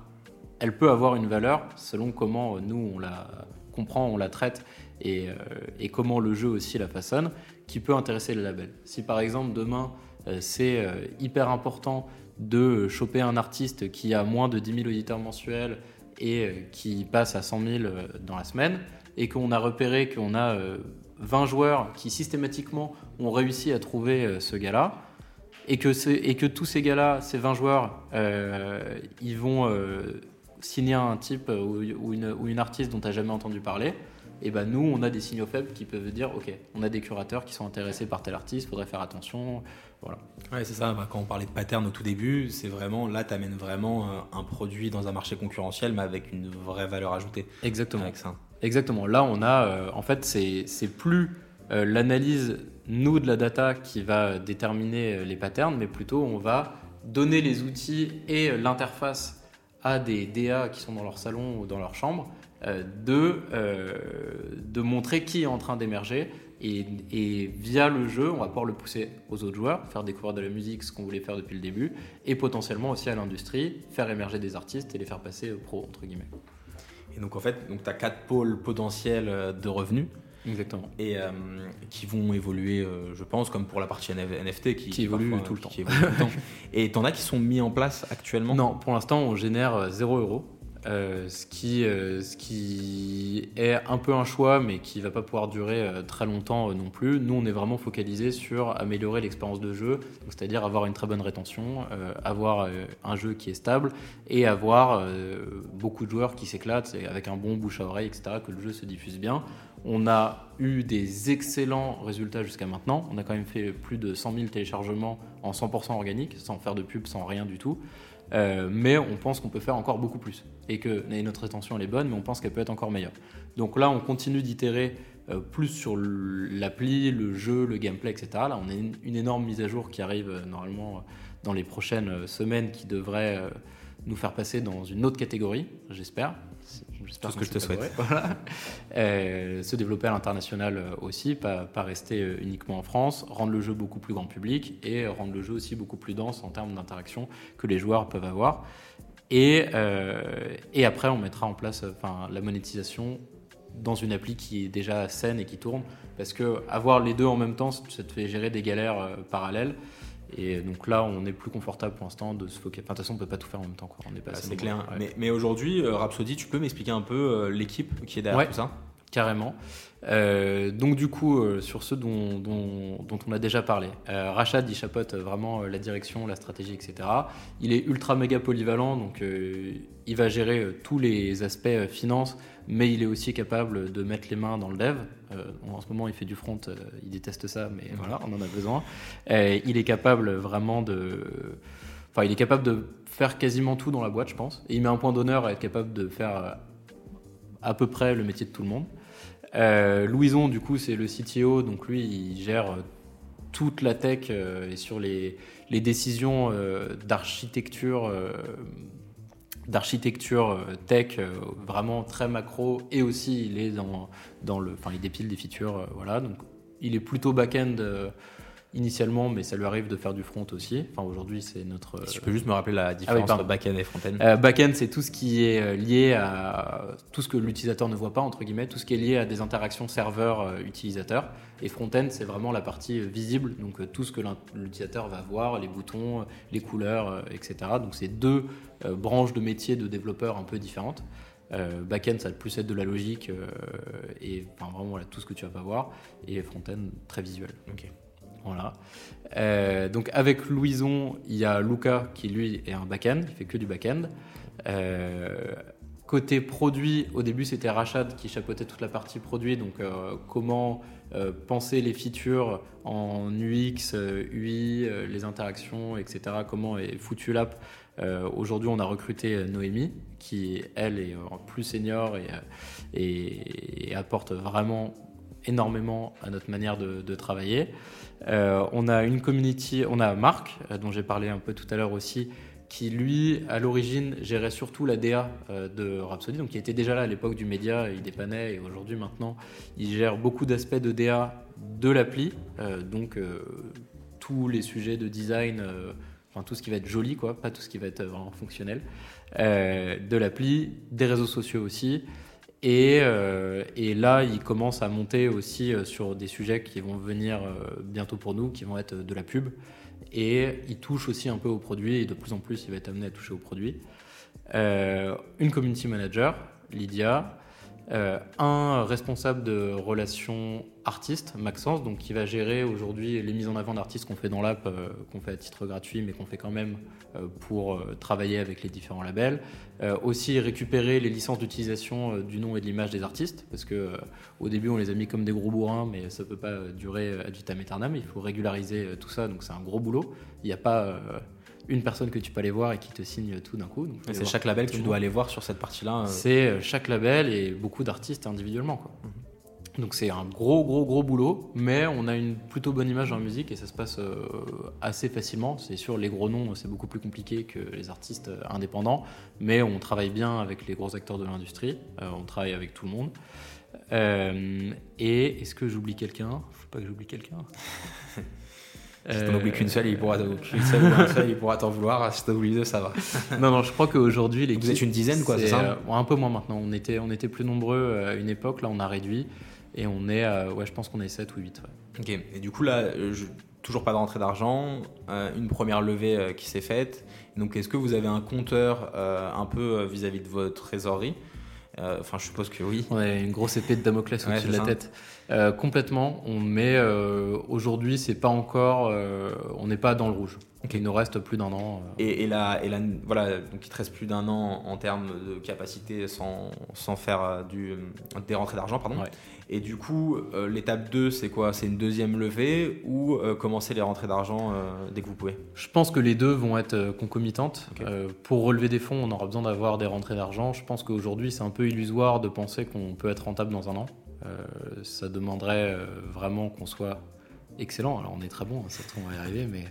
elle peut avoir une valeur selon comment euh, nous on la comprend, on la traite et, euh, comment le jeu aussi la façonne, qui peut intéresser le label. Si par exemple demain euh, c'est hyper important de choper un artiste qui a moins de 10 000 auditeurs mensuels et qui passe à 100 000 dans la semaine, et qu'on a repéré qu'on a 20 joueurs qui systématiquement ont réussi à trouver ce gars-là, et et que tous ces gars-là, ces 20 joueurs, ils vont signer un type ou, une, ou une, artiste dont tu n'as jamais entendu parler, et ben nous, on a des signaux faibles qui peuvent dire, ok, on a des curateurs qui sont intéressés par tel artiste, faudrait faire attention, voilà. Ouais, c'est ça. Bah, quand on parlait de pattern au tout début, c'est vraiment là, tu amènes vraiment euh, un produit dans un marché concurrentiel, mais avec une vraie valeur ajoutée. Exactement. Avec ça. Exactement. Là, on a, euh, en fait, c'est plus euh, l'analyse nous de la data qui va déterminer les patterns, mais plutôt on va donner les outils et l'interface à des DA qui sont dans leur salon ou dans leur chambre de, de montrer qui est en train d'émerger. Et, et, via le jeu, on va pouvoir le pousser aux autres joueurs, faire découvrir de la musique, ce qu'on voulait faire depuis le début, et potentiellement aussi à l'industrie, faire émerger des artistes et les faire passer pro, entre guillemets. Et donc en fait, tu as quatre pôles potentiels de revenus. Exactement. Et euh, qui vont évoluer, euh, je pense, comme pour la partie NFT qui, qui, évolue tout le temps. Qui évolue tout le temps. Et t'en as qui sont mis en place actuellement? Non, pour l'instant, on génère 0 euros. Euh, ce, qui, ce qui est un peu un choix, mais qui va pas pouvoir durer très longtemps non plus. Nous, on est vraiment focalisé sur améliorer l'expérience de jeu, c'est-à-dire avoir une très bonne rétention, avoir un jeu qui est stable et avoir beaucoup de joueurs qui s'éclatent avec un bon bouche à oreille, etc., que le jeu se diffuse bien. On a eu des excellents résultats jusqu'à maintenant. On a quand même fait plus de 100 000 téléchargements en 100% organique, sans faire de pub, sans rien du tout. Euh, mais on pense qu'on peut faire encore beaucoup plus. Et que notre rétention est bonne, mais on pense qu'elle peut être encore meilleure. Donc là, on continue d'itérer euh, plus sur l'appli, le jeu, le gameplay, etc. Là, on a une, énorme mise à jour qui arrive euh, normalement dans les prochaines semaines qui devrait nous faire passer dans une autre catégorie, j'espère. J'espère ce que je te souhaite. Euh, se développer à l'international euh, aussi, pas, pas, rester euh, uniquement en France, rendre le jeu beaucoup plus grand public et rendre le jeu aussi beaucoup plus dense en termes d'interaction que les joueurs peuvent avoir. Et, et après, on mettra en place enfin, la monétisation dans une appli qui est déjà saine et qui tourne. Parce que avoir les deux en même temps, ça te fait gérer des galères parallèles. Et donc là, on est plus confortable pour l'instant de se focaliser. Enfin, de toute façon, on peut pas tout faire en même temps. Quoi. On est pas bah, C'est clair. Mais, mais aujourd'hui, euh, Rhapsody, tu peux m'expliquer un peu euh, l'équipe qui est derrière tout ça? Carrément. Euh, donc du coup, sur ceux dont, dont, dont, on a déjà parlé, Rachad, il chapeaute vraiment la direction, la stratégie, etc. Il est ultra méga polyvalent, donc il va gérer tous les aspects finance, mais il est aussi capable de mettre les mains dans le dev. Euh, en ce moment, il fait du front, euh, il déteste ça, mais voilà, on en a besoin. il est capable vraiment de. Enfin, il est capable de faire quasiment tout dans la boîte, je pense. Et il met un point d'honneur à être capable de faire euh, à peu près le métier de tout le monde. Louison, du coup, c'est le CTO, donc lui, il gère toute la tech et sur les, décisions d'architecture d'architecture euh, tech euh, vraiment très macro. Et aussi il est dans, dans le enfin il dépile des features euh, voilà. Donc il est plutôt back-end initialement, mais ça lui arrive de faire du front aussi. Enfin, aujourd'hui, c'est notre. Si tu peux juste me rappeler la différence ah entre back-end et front-end euh, Back-end, c'est tout ce qui est lié à tout ce que l'utilisateur ne voit pas, entre guillemets, tout ce qui est lié à des interactions serveur-utilisateur. Et front-end, c'est vraiment la partie visible, donc tout ce que l'utilisateur va voir, les boutons, les couleurs, etc. Donc, c'est deux euh, branches de métiers de développeurs un peu différentes. Euh, back-end, ça va plus être de la logique euh, et enfin, vraiment tout ce que tu vas pas voir. Et front-end, très visuel. Ok. Voilà. donc avec Louison, il y a Luca qui lui est un back-end, il fait que du back-end. côté produit, au début c'était Rachad qui chapeautait toute la partie produit, donc comment penser les features en UX, UI, les interactions, etc. Comment est foutu l'app euh, aujourd'hui, on a recruté euh, Noémie, qui, elle, est euh, plus senior et, apporte vraiment énormément à notre manière de, travailler. on a une community, on a Marc, dont j'ai parlé un peu tout à l'heure aussi, qui lui, à l'origine, gérait surtout la DA de Rhapsody, donc qui était déjà là à l'époque du média, il dépannait, et aujourd'hui, maintenant, il gère beaucoup d'aspects de DA de l'appli, donc tous les sujets de design enfin tout ce qui va être joli, quoi, pas tout ce qui va être vraiment fonctionnel, euh, de l'appli, des réseaux sociaux aussi. Et, euh, et, là, il commence à monter aussi euh, sur des sujets qui vont venir bientôt pour nous, qui vont être de la pub. Et il touche aussi un peu aux produits, et de plus en plus, il va être amené à toucher aux produits. une community manager, Lydia, euh, un responsable de relations artistes, Maxence, donc qui va gérer aujourd'hui les mises en avant d'artistes qu'on fait dans l'app, euh, qu'on fait à titre gratuit, mais qu'on fait quand même euh, pour travailler avec les différents labels. aussi récupérer les licences d'utilisation du nom et de l'image des artistes, parce que au début on les a mis comme des gros bourrins, mais ça peut pas durer ad vitam aeternam. Il faut régulariser tout ça, donc c'est un gros boulot. Il n'y a pas une personne que tu peux aller voir et qui te signe tout d'un coup. C'est chaque label que tu dois aller voir sur cette partie-là euh. C'est euh, chaque label et beaucoup d'artistes individuellement. Quoi. Mhm. Donc c'est un gros gros gros boulot, mais on a une plutôt bonne image dans la musique et ça se passe euh, assez facilement. C'est sûr, les gros noms, c'est beaucoup plus compliqué que les artistes euh, indépendants, mais on travaille bien avec les gros acteurs de l'industrie, euh, on travaille avec tout le monde. et est-ce que j'oublie quelqu'un? Faut pas que j'oublie quelqu'un. Si t'en oublies qu'une seule, il pourra, il pourra t'en vouloir. Si t'en oublies deux, ça va. non, non, je crois qu'aujourd'hui, les Vous êtes une dizaine, quoi, c'est ça? Un peu moins maintenant. On était, on était plus nombreux à une époque, là on a réduit. Et on est, ouais, je pense qu'on est 7 ou 8. Ok, et du coup là, euh, toujours pas de rentrée d'argent, euh, une première levée euh, qui s'est faite. Donc est-ce que vous avez un compteur un peu vis-à-vis de votre trésorerie? Enfin, je suppose que oui. On a une grosse épée de Damoclès au-dessus de la tête. Complètement. On met aujourd'hui, c'est pas encore, on n'est pas dans le rouge. Il nous reste plus d'un an. Et, et, là, et là, voilà, donc il te reste plus d'un an en, termes de capacité sans, sans faire du, des rentrées d'argent, pardon. Et du coup, euh, l'étape 2, c'est quoi? C'est une deuxième levée ou euh, commencer les rentrées d'argent euh, dès que vous pouvez? Je pense que les deux vont être concomitantes. pour relever des fonds, on aura besoin d'avoir des rentrées d'argent. Je pense qu'aujourd'hui, c'est un peu illusoire de penser qu'on peut être rentable dans un an. Ça demanderait vraiment qu'on soit excellent. Alors, on est très bon, hein, ça on va y arriver, mais.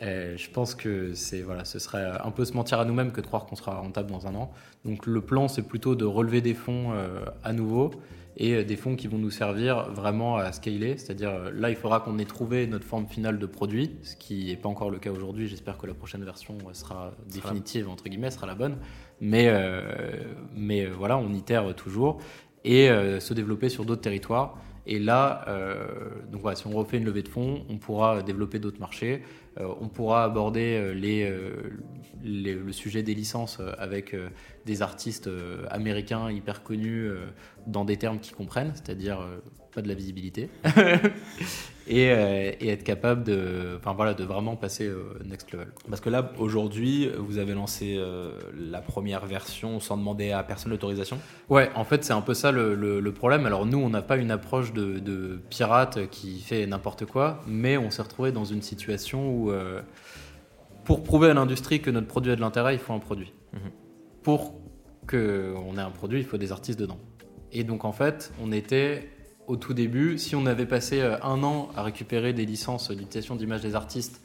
je pense que c'est voilà, ce serait un peu se mentir à nous-mêmes que de croire qu'on sera rentable dans un an. Donc le plan, c'est plutôt de relever des fonds à nouveau et euh, des fonds qui vont nous servir vraiment à scaler. C'est-à-dire euh, là, il faudra qu'on ait trouvé notre forme finale de produit, ce qui n'est pas encore le cas aujourd'hui. J'espère que la prochaine version sera définitive, entre guillemets, sera la bonne. Mais, euh, mais voilà, on itère toujours et se développer sur d'autres territoires. Et là, donc voilà, si on refait une levée de fonds, on pourra développer d'autres marchés. on pourra aborder le sujet des licences avec des artistes américains hyper connus dans des termes qu'ils comprennent, c'est-à-dire euh, pas de la visibilité, et, euh, et, être capable de, enfin, voilà, de vraiment passer au next level. Parce que là, aujourd'hui, vous avez lancé euh, la première version sans demander à personne l'autorisation? Ouais, en fait, c'est un peu ça le, le, problème. Alors nous, on n'a pas une approche de, de, pirate qui fait n'importe quoi, mais on s'est retrouvé dans une situation où, pour prouver à l'industrie que notre produit a de l'intérêt, il faut un produit. Mhm. Pour qu'on ait un produit, il faut des artistes dedans. Et donc en fait, on était au tout début, si on avait passé euh, un an à récupérer des licences d'utilisation d'images des artistes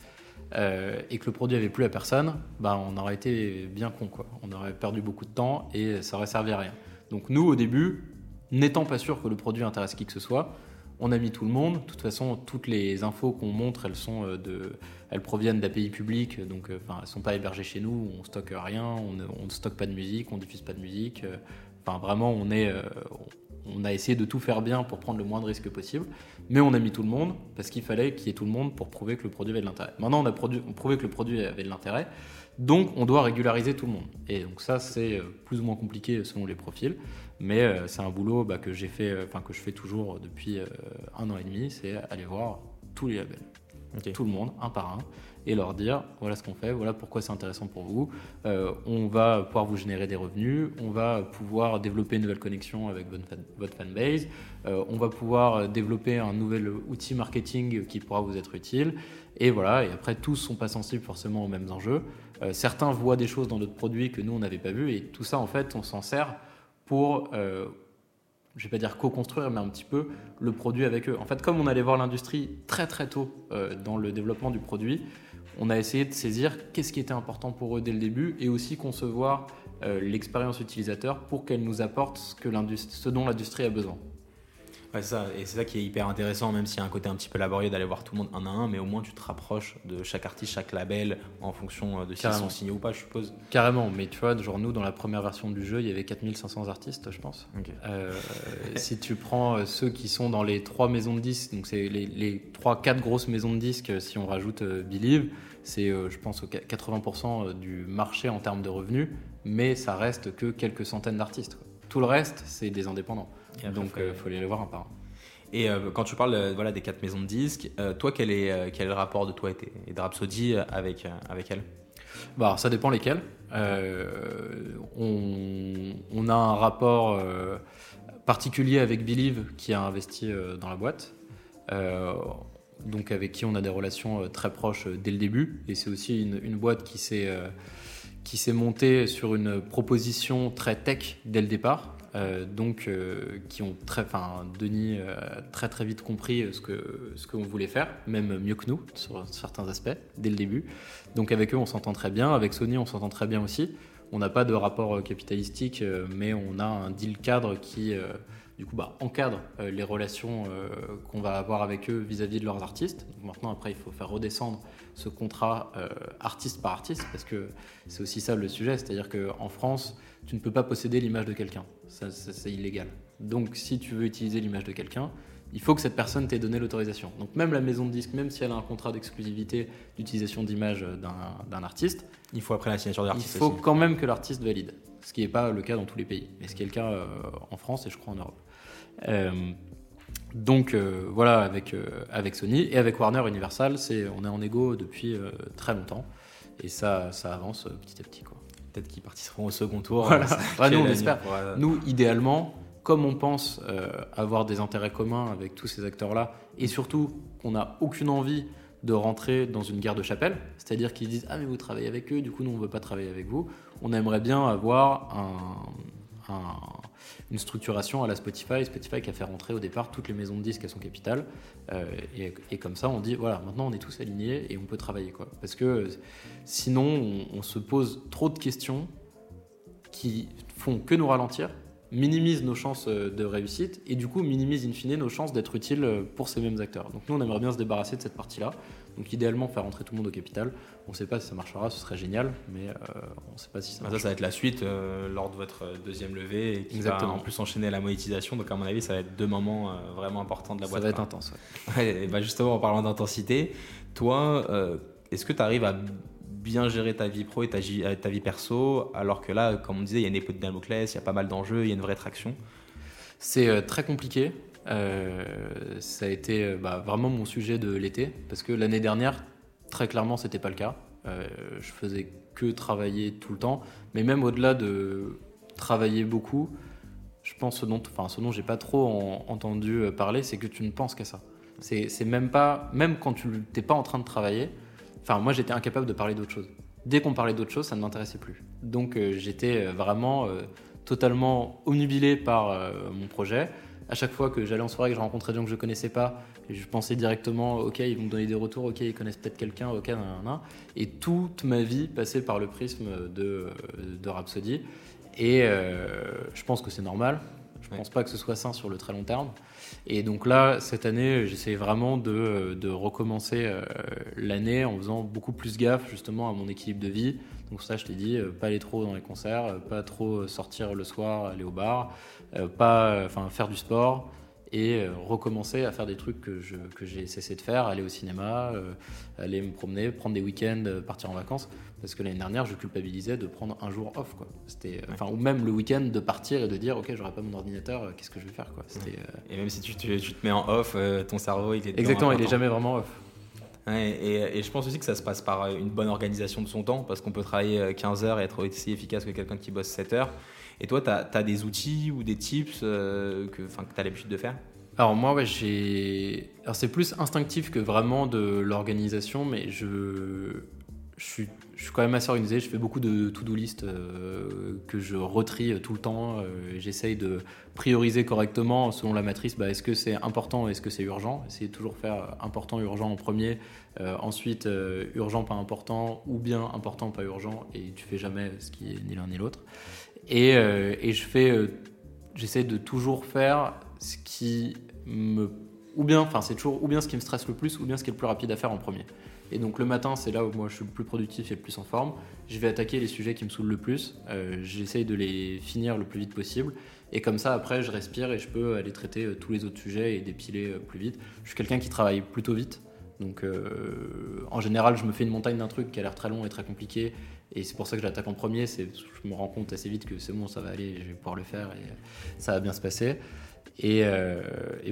euh, et que le produit avait plus à personne, bah on aurait été bien con quoi. On aurait perdu beaucoup de temps et ça aurait servi à rien. Donc nous au début, n'étant pas sûr que le produit intéresse qui que ce soit, on a mis tout le monde. De toute façon, toutes les infos qu'on montre, elles sont euh, de, elles proviennent d'API publics, donc enfin elles sont pas hébergées chez nous. On stocke rien, on ne stocke pas de musique, on diffuse pas de musique. Enfin, vraiment, on, est, on a essayé de tout faire bien pour prendre le moins de risques possible, mais on a mis tout le monde parce qu'il fallait qu'il y ait tout le monde pour prouver que le produit avait de l'intérêt. Maintenant, on a prouvé que le produit avait de l'intérêt, donc on doit régulariser tout le monde. Et donc ça, c'est euh, plus ou moins compliqué selon les profils, mais euh, c'est un boulot bah, que j'ai fait, enfin que je fais toujours depuis un an et demi, c'est aller voir tous les labels, tout le monde, un par un et leur dire voilà ce qu'on fait, voilà pourquoi c'est intéressant pour vous. Euh, on va pouvoir vous générer des revenus, on va pouvoir développer une nouvelle connexion avec votre fanbase, euh, on va pouvoir développer un nouvel outil marketing qui pourra vous être utile. Et voilà, et après tous sont pas sensibles forcément aux mêmes enjeux. Euh, certains voient des choses dans notre produit que nous on n'avait pas vu et tout ça en fait on s'en sert pour je vais pas dire co-construire, mais un petit peu le produit avec eux. En fait, comme on allait voir l'industrie très très tôt dans le développement du produit, on a essayé de saisir qu'est-ce qui était important pour eux dès le début et aussi concevoir euh, l'expérience utilisateur pour qu'elle nous apporte ce, ce dont l'industrie a besoin. Ouais, ça, et c'est ça qui est hyper intéressant, même s'il y a un côté un petit peu laborieux d'aller voir tout le monde un à un, mais au moins tu te rapproches de chaque artiste, chaque label, en fonction euh, de s'ils sont signés ou pas, je suppose. Carrément, mais tu vois, genre nous, dans la première version du jeu, il y avait 4500 artistes, je pense. Euh, si tu prends euh, ceux qui sont dans les trois maisons de disques, donc c'est les, les 3-4 grosses maisons de disques, si on rajoute Believe, c'est, je pense, 80% du marché en termes de revenus, mais ça reste que quelques centaines d'artistes. Tout le reste, c'est des indépendants. Donc, il euh, faut aller les voir un par un. Et euh, quand tu parles euh, voilà, des quatre maisons de disques, toi, quel est, quel est le rapport de toi et, et de Rhapsody avec, avec elles bah, Ça dépend lesquelles. On, on, a un rapport particulier avec Believe qui a investi dans la boîte. donc avec qui on a des relations très proches dès le début. Et c'est aussi une, une, boîte qui s'est qui s'est montée sur une proposition très tech dès le départ. Donc qui ont très, enfin Denis très très vite compris ce que ce qu'on voulait faire, même mieux que nous sur certains aspects dès le début. Donc avec eux on s'entend très bien, avec Sony on s'entend très bien aussi. On n'a pas de rapport capitalistique, mais on a un deal cadre qui du coup, bah, encadre euh, les relations euh, qu'on va avoir avec eux vis-à-vis de leurs artistes. maintenant, après, il faut faire redescendre ce contrat euh, artiste par artiste, parce que c'est aussi ça le sujet, c'est-à-dire qu'en France, tu ne peux pas posséder l'image de quelqu'un, ça, c'est illégal. Donc, si tu veux utiliser l'image de quelqu'un, il faut que cette personne t'ait donné l'autorisation. Donc même la maison de disque, même si elle a un contrat d'exclusivité d'utilisation d'image d'un artiste, il faut après la signature de l'artiste. Il faut quand même que l'artiste valide, ce qui n'est pas le cas dans tous les pays, mais ce qui est le cas en France et je crois en Europe. Euh, donc euh, voilà, avec, euh, avec Sony et avec Warner Universal, c'est, on est en égo depuis très longtemps et ça, ça avance petit à petit. Quoi. Peut-être qu'ils participeront au second tour. Voilà. nous, on espère. Nous, idéalement, comme on pense avoir des intérêts communs avec tous ces acteurs-là, et surtout qu'on n'a aucune envie de rentrer dans une guerre de chapelle, c'est-à-dire qu'ils disent Ah, mais vous travaillez avec eux, du coup, nous, on ne veut pas travailler avec vous. On aimerait bien avoir un, un une structuration à la Spotify. Spotify qui a fait rentrer au départ toutes les maisons de disques à son capital. Euh, et, comme ça, on dit voilà, maintenant on est tous alignés et on peut travailler. Quoi. Parce que sinon, on, se pose trop de questions qui font que nous ralentir, minimisent nos chances euh, de réussite et du coup minimisent in fine nos chances d'être utiles pour ces mêmes acteurs. Donc nous, on aimerait bien se débarrasser de cette partie-là. Donc idéalement faire rentrer tout le monde au capital. On ne sait pas si ça marchera, ce serait génial, mais euh, on ne sait pas si ça. marchera. ça, ça va être la suite euh, lors de votre deuxième levée et qui Exactement. va en plus enchaîner la monétisation. Donc à mon avis, ça va être deux moments euh, vraiment importants de la boîte. Ça va être intense. et bah justement, en parlant d'intensité, toi, est-ce que tu arrives à bien gérer ta vie pro et ta, ta, vie perso alors que là, comme on disait, il y a une épée de Damoclès, il y a pas mal d'enjeux, il y a une vraie traction. C'est très compliqué. Euh, ça a été euh, bah, vraiment mon sujet de l'été, parce que l'année dernière, très clairement, c'était pas le cas. Euh, je faisais que travailler tout le temps, mais même au-delà de travailler beaucoup, je pense ce dont, enfin, ce dont j'ai pas trop entendu parler, c'est que tu ne penses qu'à ça. C'est même pas, même quand tu n'es pas en train de travailler, enfin, moi j'étais incapable de parler d'autre chose. Dès qu'on parlait d'autre chose, ça ne m'intéressait plus. Donc j'étais vraiment totalement omnubilé par mon projet à chaque fois que j'allais en soirée, que je rencontrais des gens que je connaissais pas, je pensais directement, ok, ils vont me donner des retours, ok, ils connaissent peut-être quelqu'un, ok, nan, nan, Et toute ma vie passait par le prisme de, de Rhapsody. Et euh, je pense que c'est normal. Je ne pense pas que ce soit sain sur le très long terme. Et donc là, cette année, j'essaie vraiment de, recommencer euh, l'année en faisant beaucoup plus gaffe justement à mon équilibre de vie. Donc ça, je t'ai dit, euh, pas aller trop dans les concerts, pas trop sortir le soir, aller au bar, euh, pas, enfin, faire du sport et euh, recommencer à faire des trucs que, j'ai cessé de faire, aller au cinéma, euh, aller me promener, prendre des week-ends, partir en vacances. Parce que l'année dernière, je culpabilisais de prendre un jour off. Quoi. C'était, enfin, Ou même le week-end de partir et de dire Ok, j'aurai pas mon ordinateur, qu'est-ce que je vais faire quoi. C'était, Et même si tu, tu, te mets en off, ton cerveau il est. Exactement, il est jamais vraiment off. et, et, je pense aussi que ça se passe par une bonne organisation de son temps, parce qu'on peut travailler 15 heures et être aussi efficace que quelqu'un qui bosse 7 heures. Et toi, tu as, des outils ou des tips euh, que, que tu as l'habitude de faire? Alors moi, ouais, j'ai. Alors c'est plus instinctif que vraiment de l'organisation, mais je, je suis, quand même assez organisé. Je fais beaucoup de to-do list euh, que je retrie tout le temps. Euh, j'essaye de prioriser correctement selon la matrice. Bah, est-ce que c'est important, est-ce que c'est urgent? Essayer de toujours faire important, urgent en premier. ensuite, urgent, pas important, ou bien important, pas urgent. Et tu fais jamais ce qui est ni l'un ni l'autre. Et, euh, et je fais, euh, j'essaie de toujours faire ce qui me, ou bien, enfin c'est toujours ou bien ce qui me stresse le plus, ou bien ce qui est le plus rapide à faire en premier. Et donc le matin, c'est là où moi je suis le plus productif et le plus en forme. Je vais attaquer les sujets qui me saoulent le plus. Euh, J'essaye de les finir le plus vite possible. Et comme ça, après, je respire et je peux aller traiter tous les autres sujets et dépiler plus vite. Je suis quelqu'un qui travaille plutôt vite. Donc en général, je me fais une montagne d'un truc qui a l'air très long et très compliqué et c'est pour ça que je l'attaque en premier. Je me rends compte assez vite que c'est bon, ça va aller, je vais pouvoir le faire et ça va bien se passer. Et, euh,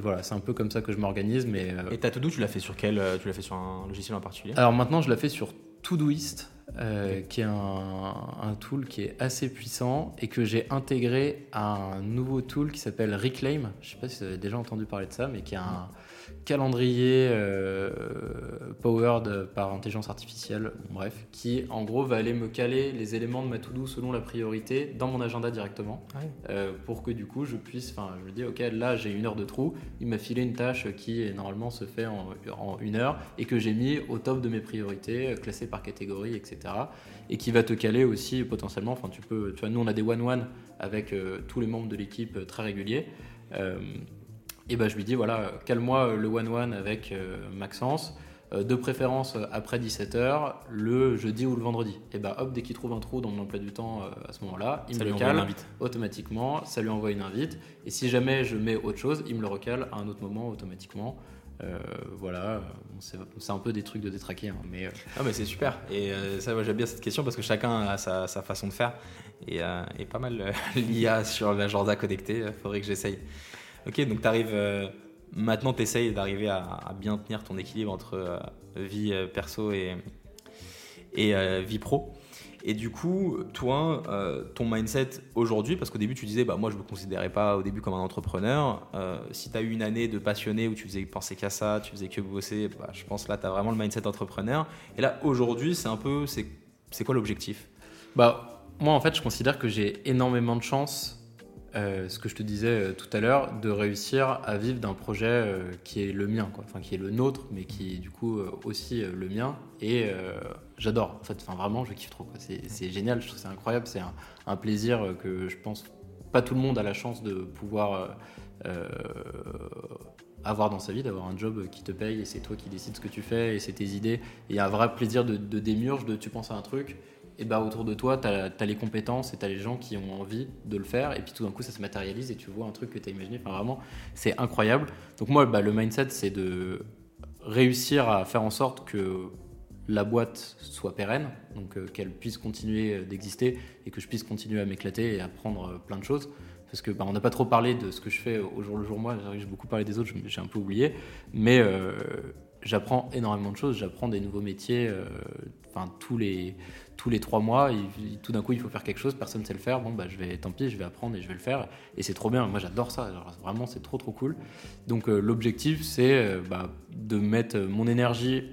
voilà, c'est un peu comme ça que je m'organise. Mais, euh, et ta To-Do, tu l'as fait sur quel euh, Tu l'as fait sur un logiciel en particulier? Alors maintenant, je l'ai fait sur Todoist, euh, qui est un, tool qui est assez puissant et que j'ai intégré à un nouveau tool qui s'appelle Reclaim. Je ne sais pas si vous avez déjà entendu parler de ça, mais qui est un calendrier euh, powered par intelligence artificielle, bref, qui en gros va aller me caler les éléments de ma to-do selon la priorité dans mon agenda directement, Ah euh, pour que du coup je puisse, enfin je me dis ok là j'ai une heure de trou, il m'a filé une tâche qui normalement se fait en, en une heure et que j'ai mis au top de mes priorités, euh, classées par catégorie, etc. Et qui va te caler aussi potentiellement, enfin tu peux, tu vois nous on a des one-one avec euh, tous les membres de l'équipe très réguliers. Euh, et ben je lui dis voilà, cale-moi le one-one avec euh, Maxence, euh, de préférence euh, après 17h, le jeudi ou le vendredi. Et ben hop, dès qu'il trouve un trou dans mon emploi du temps euh, à ce moment-là, il Ça me lui le invite. automatiquement, ça lui envoie une invite. Et si jamais je mets autre chose, il me le recale à un autre moment automatiquement. Euh, voilà, c'est un peu des trucs de détraquer, hein, mais euh, Ah mais c'est super. Et euh, ça, moi, j'aime bien cette question parce que chacun a sa, sa façon de faire. Et, euh, et pas mal euh, l'IA sur l'agenda connecté. euh, Faudrait que j'essaye. Ok, donc tu arrives. maintenant, tu essayes d'arriver à, bien tenir ton équilibre entre euh, vie euh, perso et, et euh, vie pro. Et du coup, toi, euh, ton mindset aujourd'hui, parce qu'au début tu disais, bah, moi je me considérais pas au début comme un entrepreneur, euh, si tu as eu une année de passionné où tu faisais penser qu'à ça, tu faisais que bosser, bah, je pense là tu as vraiment le mindset entrepreneur. Et là aujourd'hui, c'est un peu, c'est c'est quoi l'objectif? Bah, moi, en fait, je considère que j'ai énormément de chance, euh, ce que je te disais euh, tout à l'heure, de réussir à vivre d'un projet euh, qui est le mien. Enfin, qui est le nôtre, mais qui est du coup aussi le mien. Et j'adore, en fait. Vraiment, je kiffe trop. C'est génial, je trouve c'est incroyable. C'est un, plaisir que je pense pas tout le monde a la chance de pouvoir avoir dans sa vie, d'avoir un job qui te paye et c'est toi qui décides ce que tu fais et c'est tes idées. Et il y a un vrai plaisir de, de démiurge, de tu penses à un truc, et bah autour de toi, tu as, les compétences et tu as les gens qui ont envie de le faire, et puis tout d'un coup, ça se matérialise et tu vois un truc que tu as imaginé. Enfin, vraiment, c'est incroyable. Donc, moi, bah, le mindset, c'est de réussir à faire en sorte que la boîte soit pérenne, donc euh, qu'elle puisse continuer euh, d'exister et que je puisse continuer à m'éclater et apprendre euh, plein de choses. Parce que bah, n'a pas trop parlé de ce que je fais au jour le jour moi, j'ai beaucoup parlé des autres, j'ai un peu oublié, mais j'apprends énormément de choses, j'apprends des nouveaux métiers, enfin tous les tous les trois mois, il- tout d'un coup il faut faire quelque chose, personne ne sait le faire, bon bah je vais, tant pis, je vais apprendre et je vais le faire, et c'est trop bien, moi j'adore ça, vraiment c'est trop trop cool. Donc euh, l'objectif c'est euh, bah, de mettre mon énergie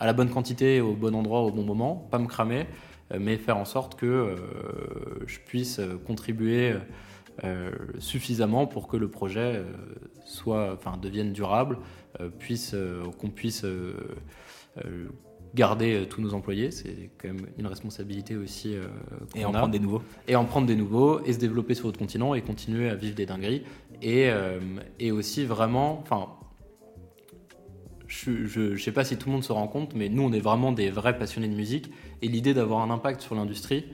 à la bonne quantité, au bon endroit, au bon moment, pas me cramer, euh, mais faire en sorte que je puisse contribuer suffisamment pour que le projet soit, enfin, devienne durable, puisse, qu'on puisse garder euh, tous nos employés. C'est quand même une responsabilité aussi. euh, Et en a. prendre des nouveaux et en prendre des nouveaux et se développer sur d'autres continents et continuer à vivre des dingueries et, euh, et aussi vraiment enfin je, je sais pas si tout le monde se rend compte mais nous on est vraiment des vrais passionnés de musique et l'idée d'avoir un impact sur l'industrie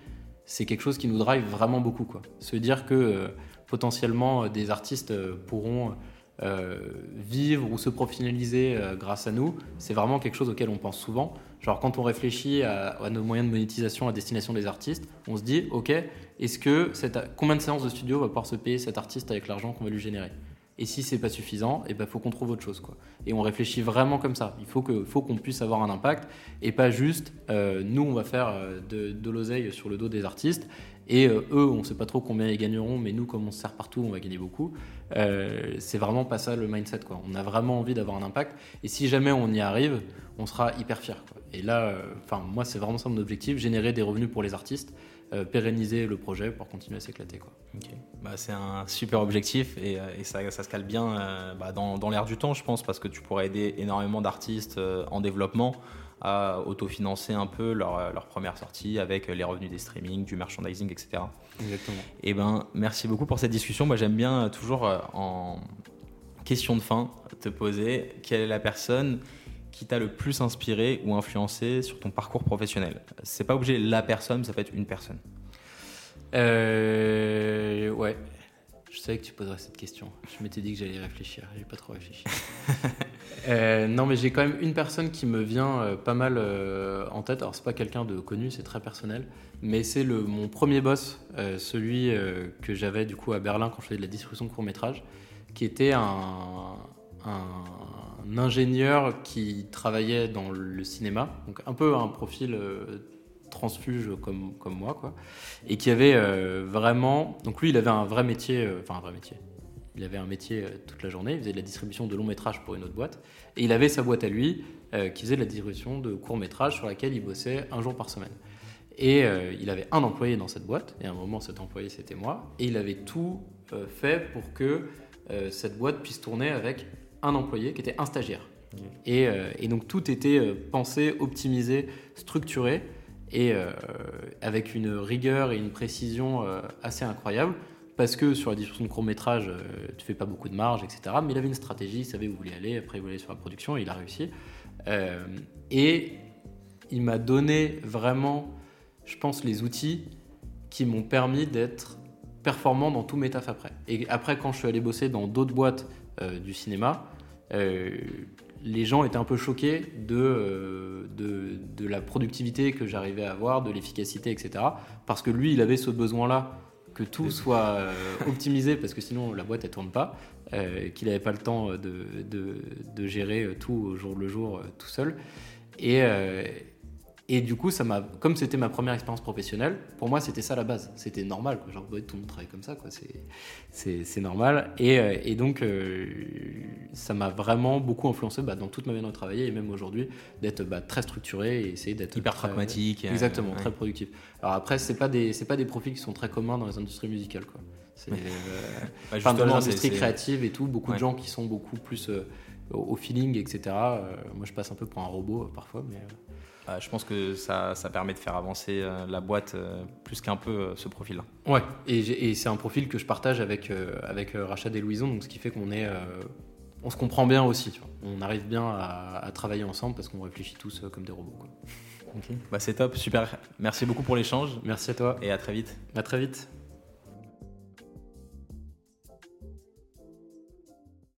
c'est quelque chose qui nous drive vraiment beaucoup quoi se dire que euh, potentiellement des artistes pourront euh, vivre ou se professionnaliser euh, grâce à nous, c'est vraiment quelque chose auquel on pense souvent. Genre quand on réfléchit à, nos moyens de monétisation à destination des artistes, on se dit ok, est-ce que combien de séances de studio va pouvoir se payer cet artiste avec l'argent qu'on va lui générer? Et si c'est pas suffisant, et ben faut qu'on trouve autre chose quoi. Et on réfléchit vraiment comme ça. Il faut que faut qu'on puisse avoir un impact et pas juste euh, nous on va faire de l'oseille sur le dos des artistes et euh, eux, on ne sait pas trop combien ils gagneront, mais nous, comme on se sert partout, on va gagner beaucoup. Euh, c'est vraiment pas ça le mindset. Quoi. On a vraiment envie d'avoir un impact. Et si jamais on y arrive, on sera hyper. Quoi. Et là, enfin, moi, c'est vraiment ça mon objectif générer des revenus pour les artistes, euh, pérenniser le projet pour continuer à s'éclater. Quoi. Ok. Bah, c'est un super objectif et, euh, ça, ça se cale bien euh, bah, dans, dans l'air du temps, je pense, parce que tu pourrais aider énormément d'artistes euh, en développement à autofinancer un peu leur, leur première sortie avec les revenus des streamings, du merchandising, etc. Exactement. Et ben, merci beaucoup pour cette discussion. Moi, j'aime bien euh, toujours euh, en question de fin te poser quelle est la personne qui t'a le plus inspiré ou influencé sur ton parcours professionnel? C'est pas obligé la personne, ça peut être une personne. Euh, ouais. Je savais que tu poserais cette question. Je m'étais dit que j'allais y réfléchir. J'ai pas trop réfléchi. Euh, non, mais j'ai quand même une personne qui me vient euh, pas mal euh, en tête. Alors, c'est pas quelqu'un de connu, c'est très personnel. Mais c'est le mon premier boss, celui que j'avais du coup à Berlin quand je faisais de la distribution de court métrage, qui était un, un ingénieur qui travaillait dans le cinéma. Donc, un peu un profil transfuge comme, comme moi, quoi, et qui avait euh, vraiment. Donc lui, il avait un vrai métier, euh, enfin un vrai métier. Il avait un métier euh, toute la journée, il faisait de la distribution de long métrage pour une autre boîte, et il avait sa boîte à lui qui faisait de la distribution de courts métrages sur laquelle il bossait un jour par semaine. Et euh, il avait un employé dans cette boîte, et à un moment cet employé c'était moi, et il avait tout euh, fait pour que euh, cette boîte puisse tourner avec un employé qui était un stagiaire. Ok. Et, et donc tout était pensé, optimisé, structuré, et euh, avec une rigueur et une précision euh, assez incroyable, parce que sur la distribution de court métrage, euh, tu fais pas beaucoup de marge, etc. Mais il avait une stratégie, il savait où il voulait aller, après il voulait aller sur la production, il a réussi. Euh, et il m'a donné vraiment, je pense, les outils qui m'ont permis d'être performant dans tous mes tafs après. Et après, quand je suis allé bosser dans d'autres boîtes du cinéma, les gens étaient un peu choqués de, euh, de, de la productivité que j'arrivais à avoir, de l'efficacité, etc. Parce que lui, il avait ce besoin-là que tout soit euh, optimisé, parce que sinon la boîte, elle tourne pas, euh, qu'il n'avait pas le temps de, de, de gérer tout au jour le jour tout seul. Et, euh, et du coup, ça m'a, comme c'était ma première expérience professionnelle, pour moi, c'était ça la base. C'était normal, quoi. genre ouais, tout le monde travaille comme ça, quoi. C'est, normal. Et, euh, et donc, euh, ça m'a vraiment beaucoup influencé bah, dans toute ma manière de travailler et même aujourd'hui d'être bah, très structuré et essayer d'être Hyper très- pragmatique. euh, Exactement, ouais. très productif. Alors après, c'est pas des, c'est pas des profils qui sont très communs dans les industries musicales, quoi. C'est, euh, Ouais, Enfin, dans justement, l'industrie c'est- c'est- créative et tout, beaucoup Ouais. de gens qui sont beaucoup plus euh, au feeling, etc. Moi, je passe un peu pour un robot parfois, mais je pense que ça, ça permet de faire avancer euh, la boîte euh, plus qu'un peu euh, ce profil-là. ouais. Et, c'est un profil que je partage avec euh, avec euh, Rachad et Louison, donc ce qui fait qu'on est, euh, on se comprend bien aussi. tu vois. On arrive bien à, à travailler ensemble parce qu'on réfléchit tous euh, comme des robots. quoi. Bah, c'est top, super. Merci beaucoup pour l'échange Merci à toi. et à très vite. À très vite.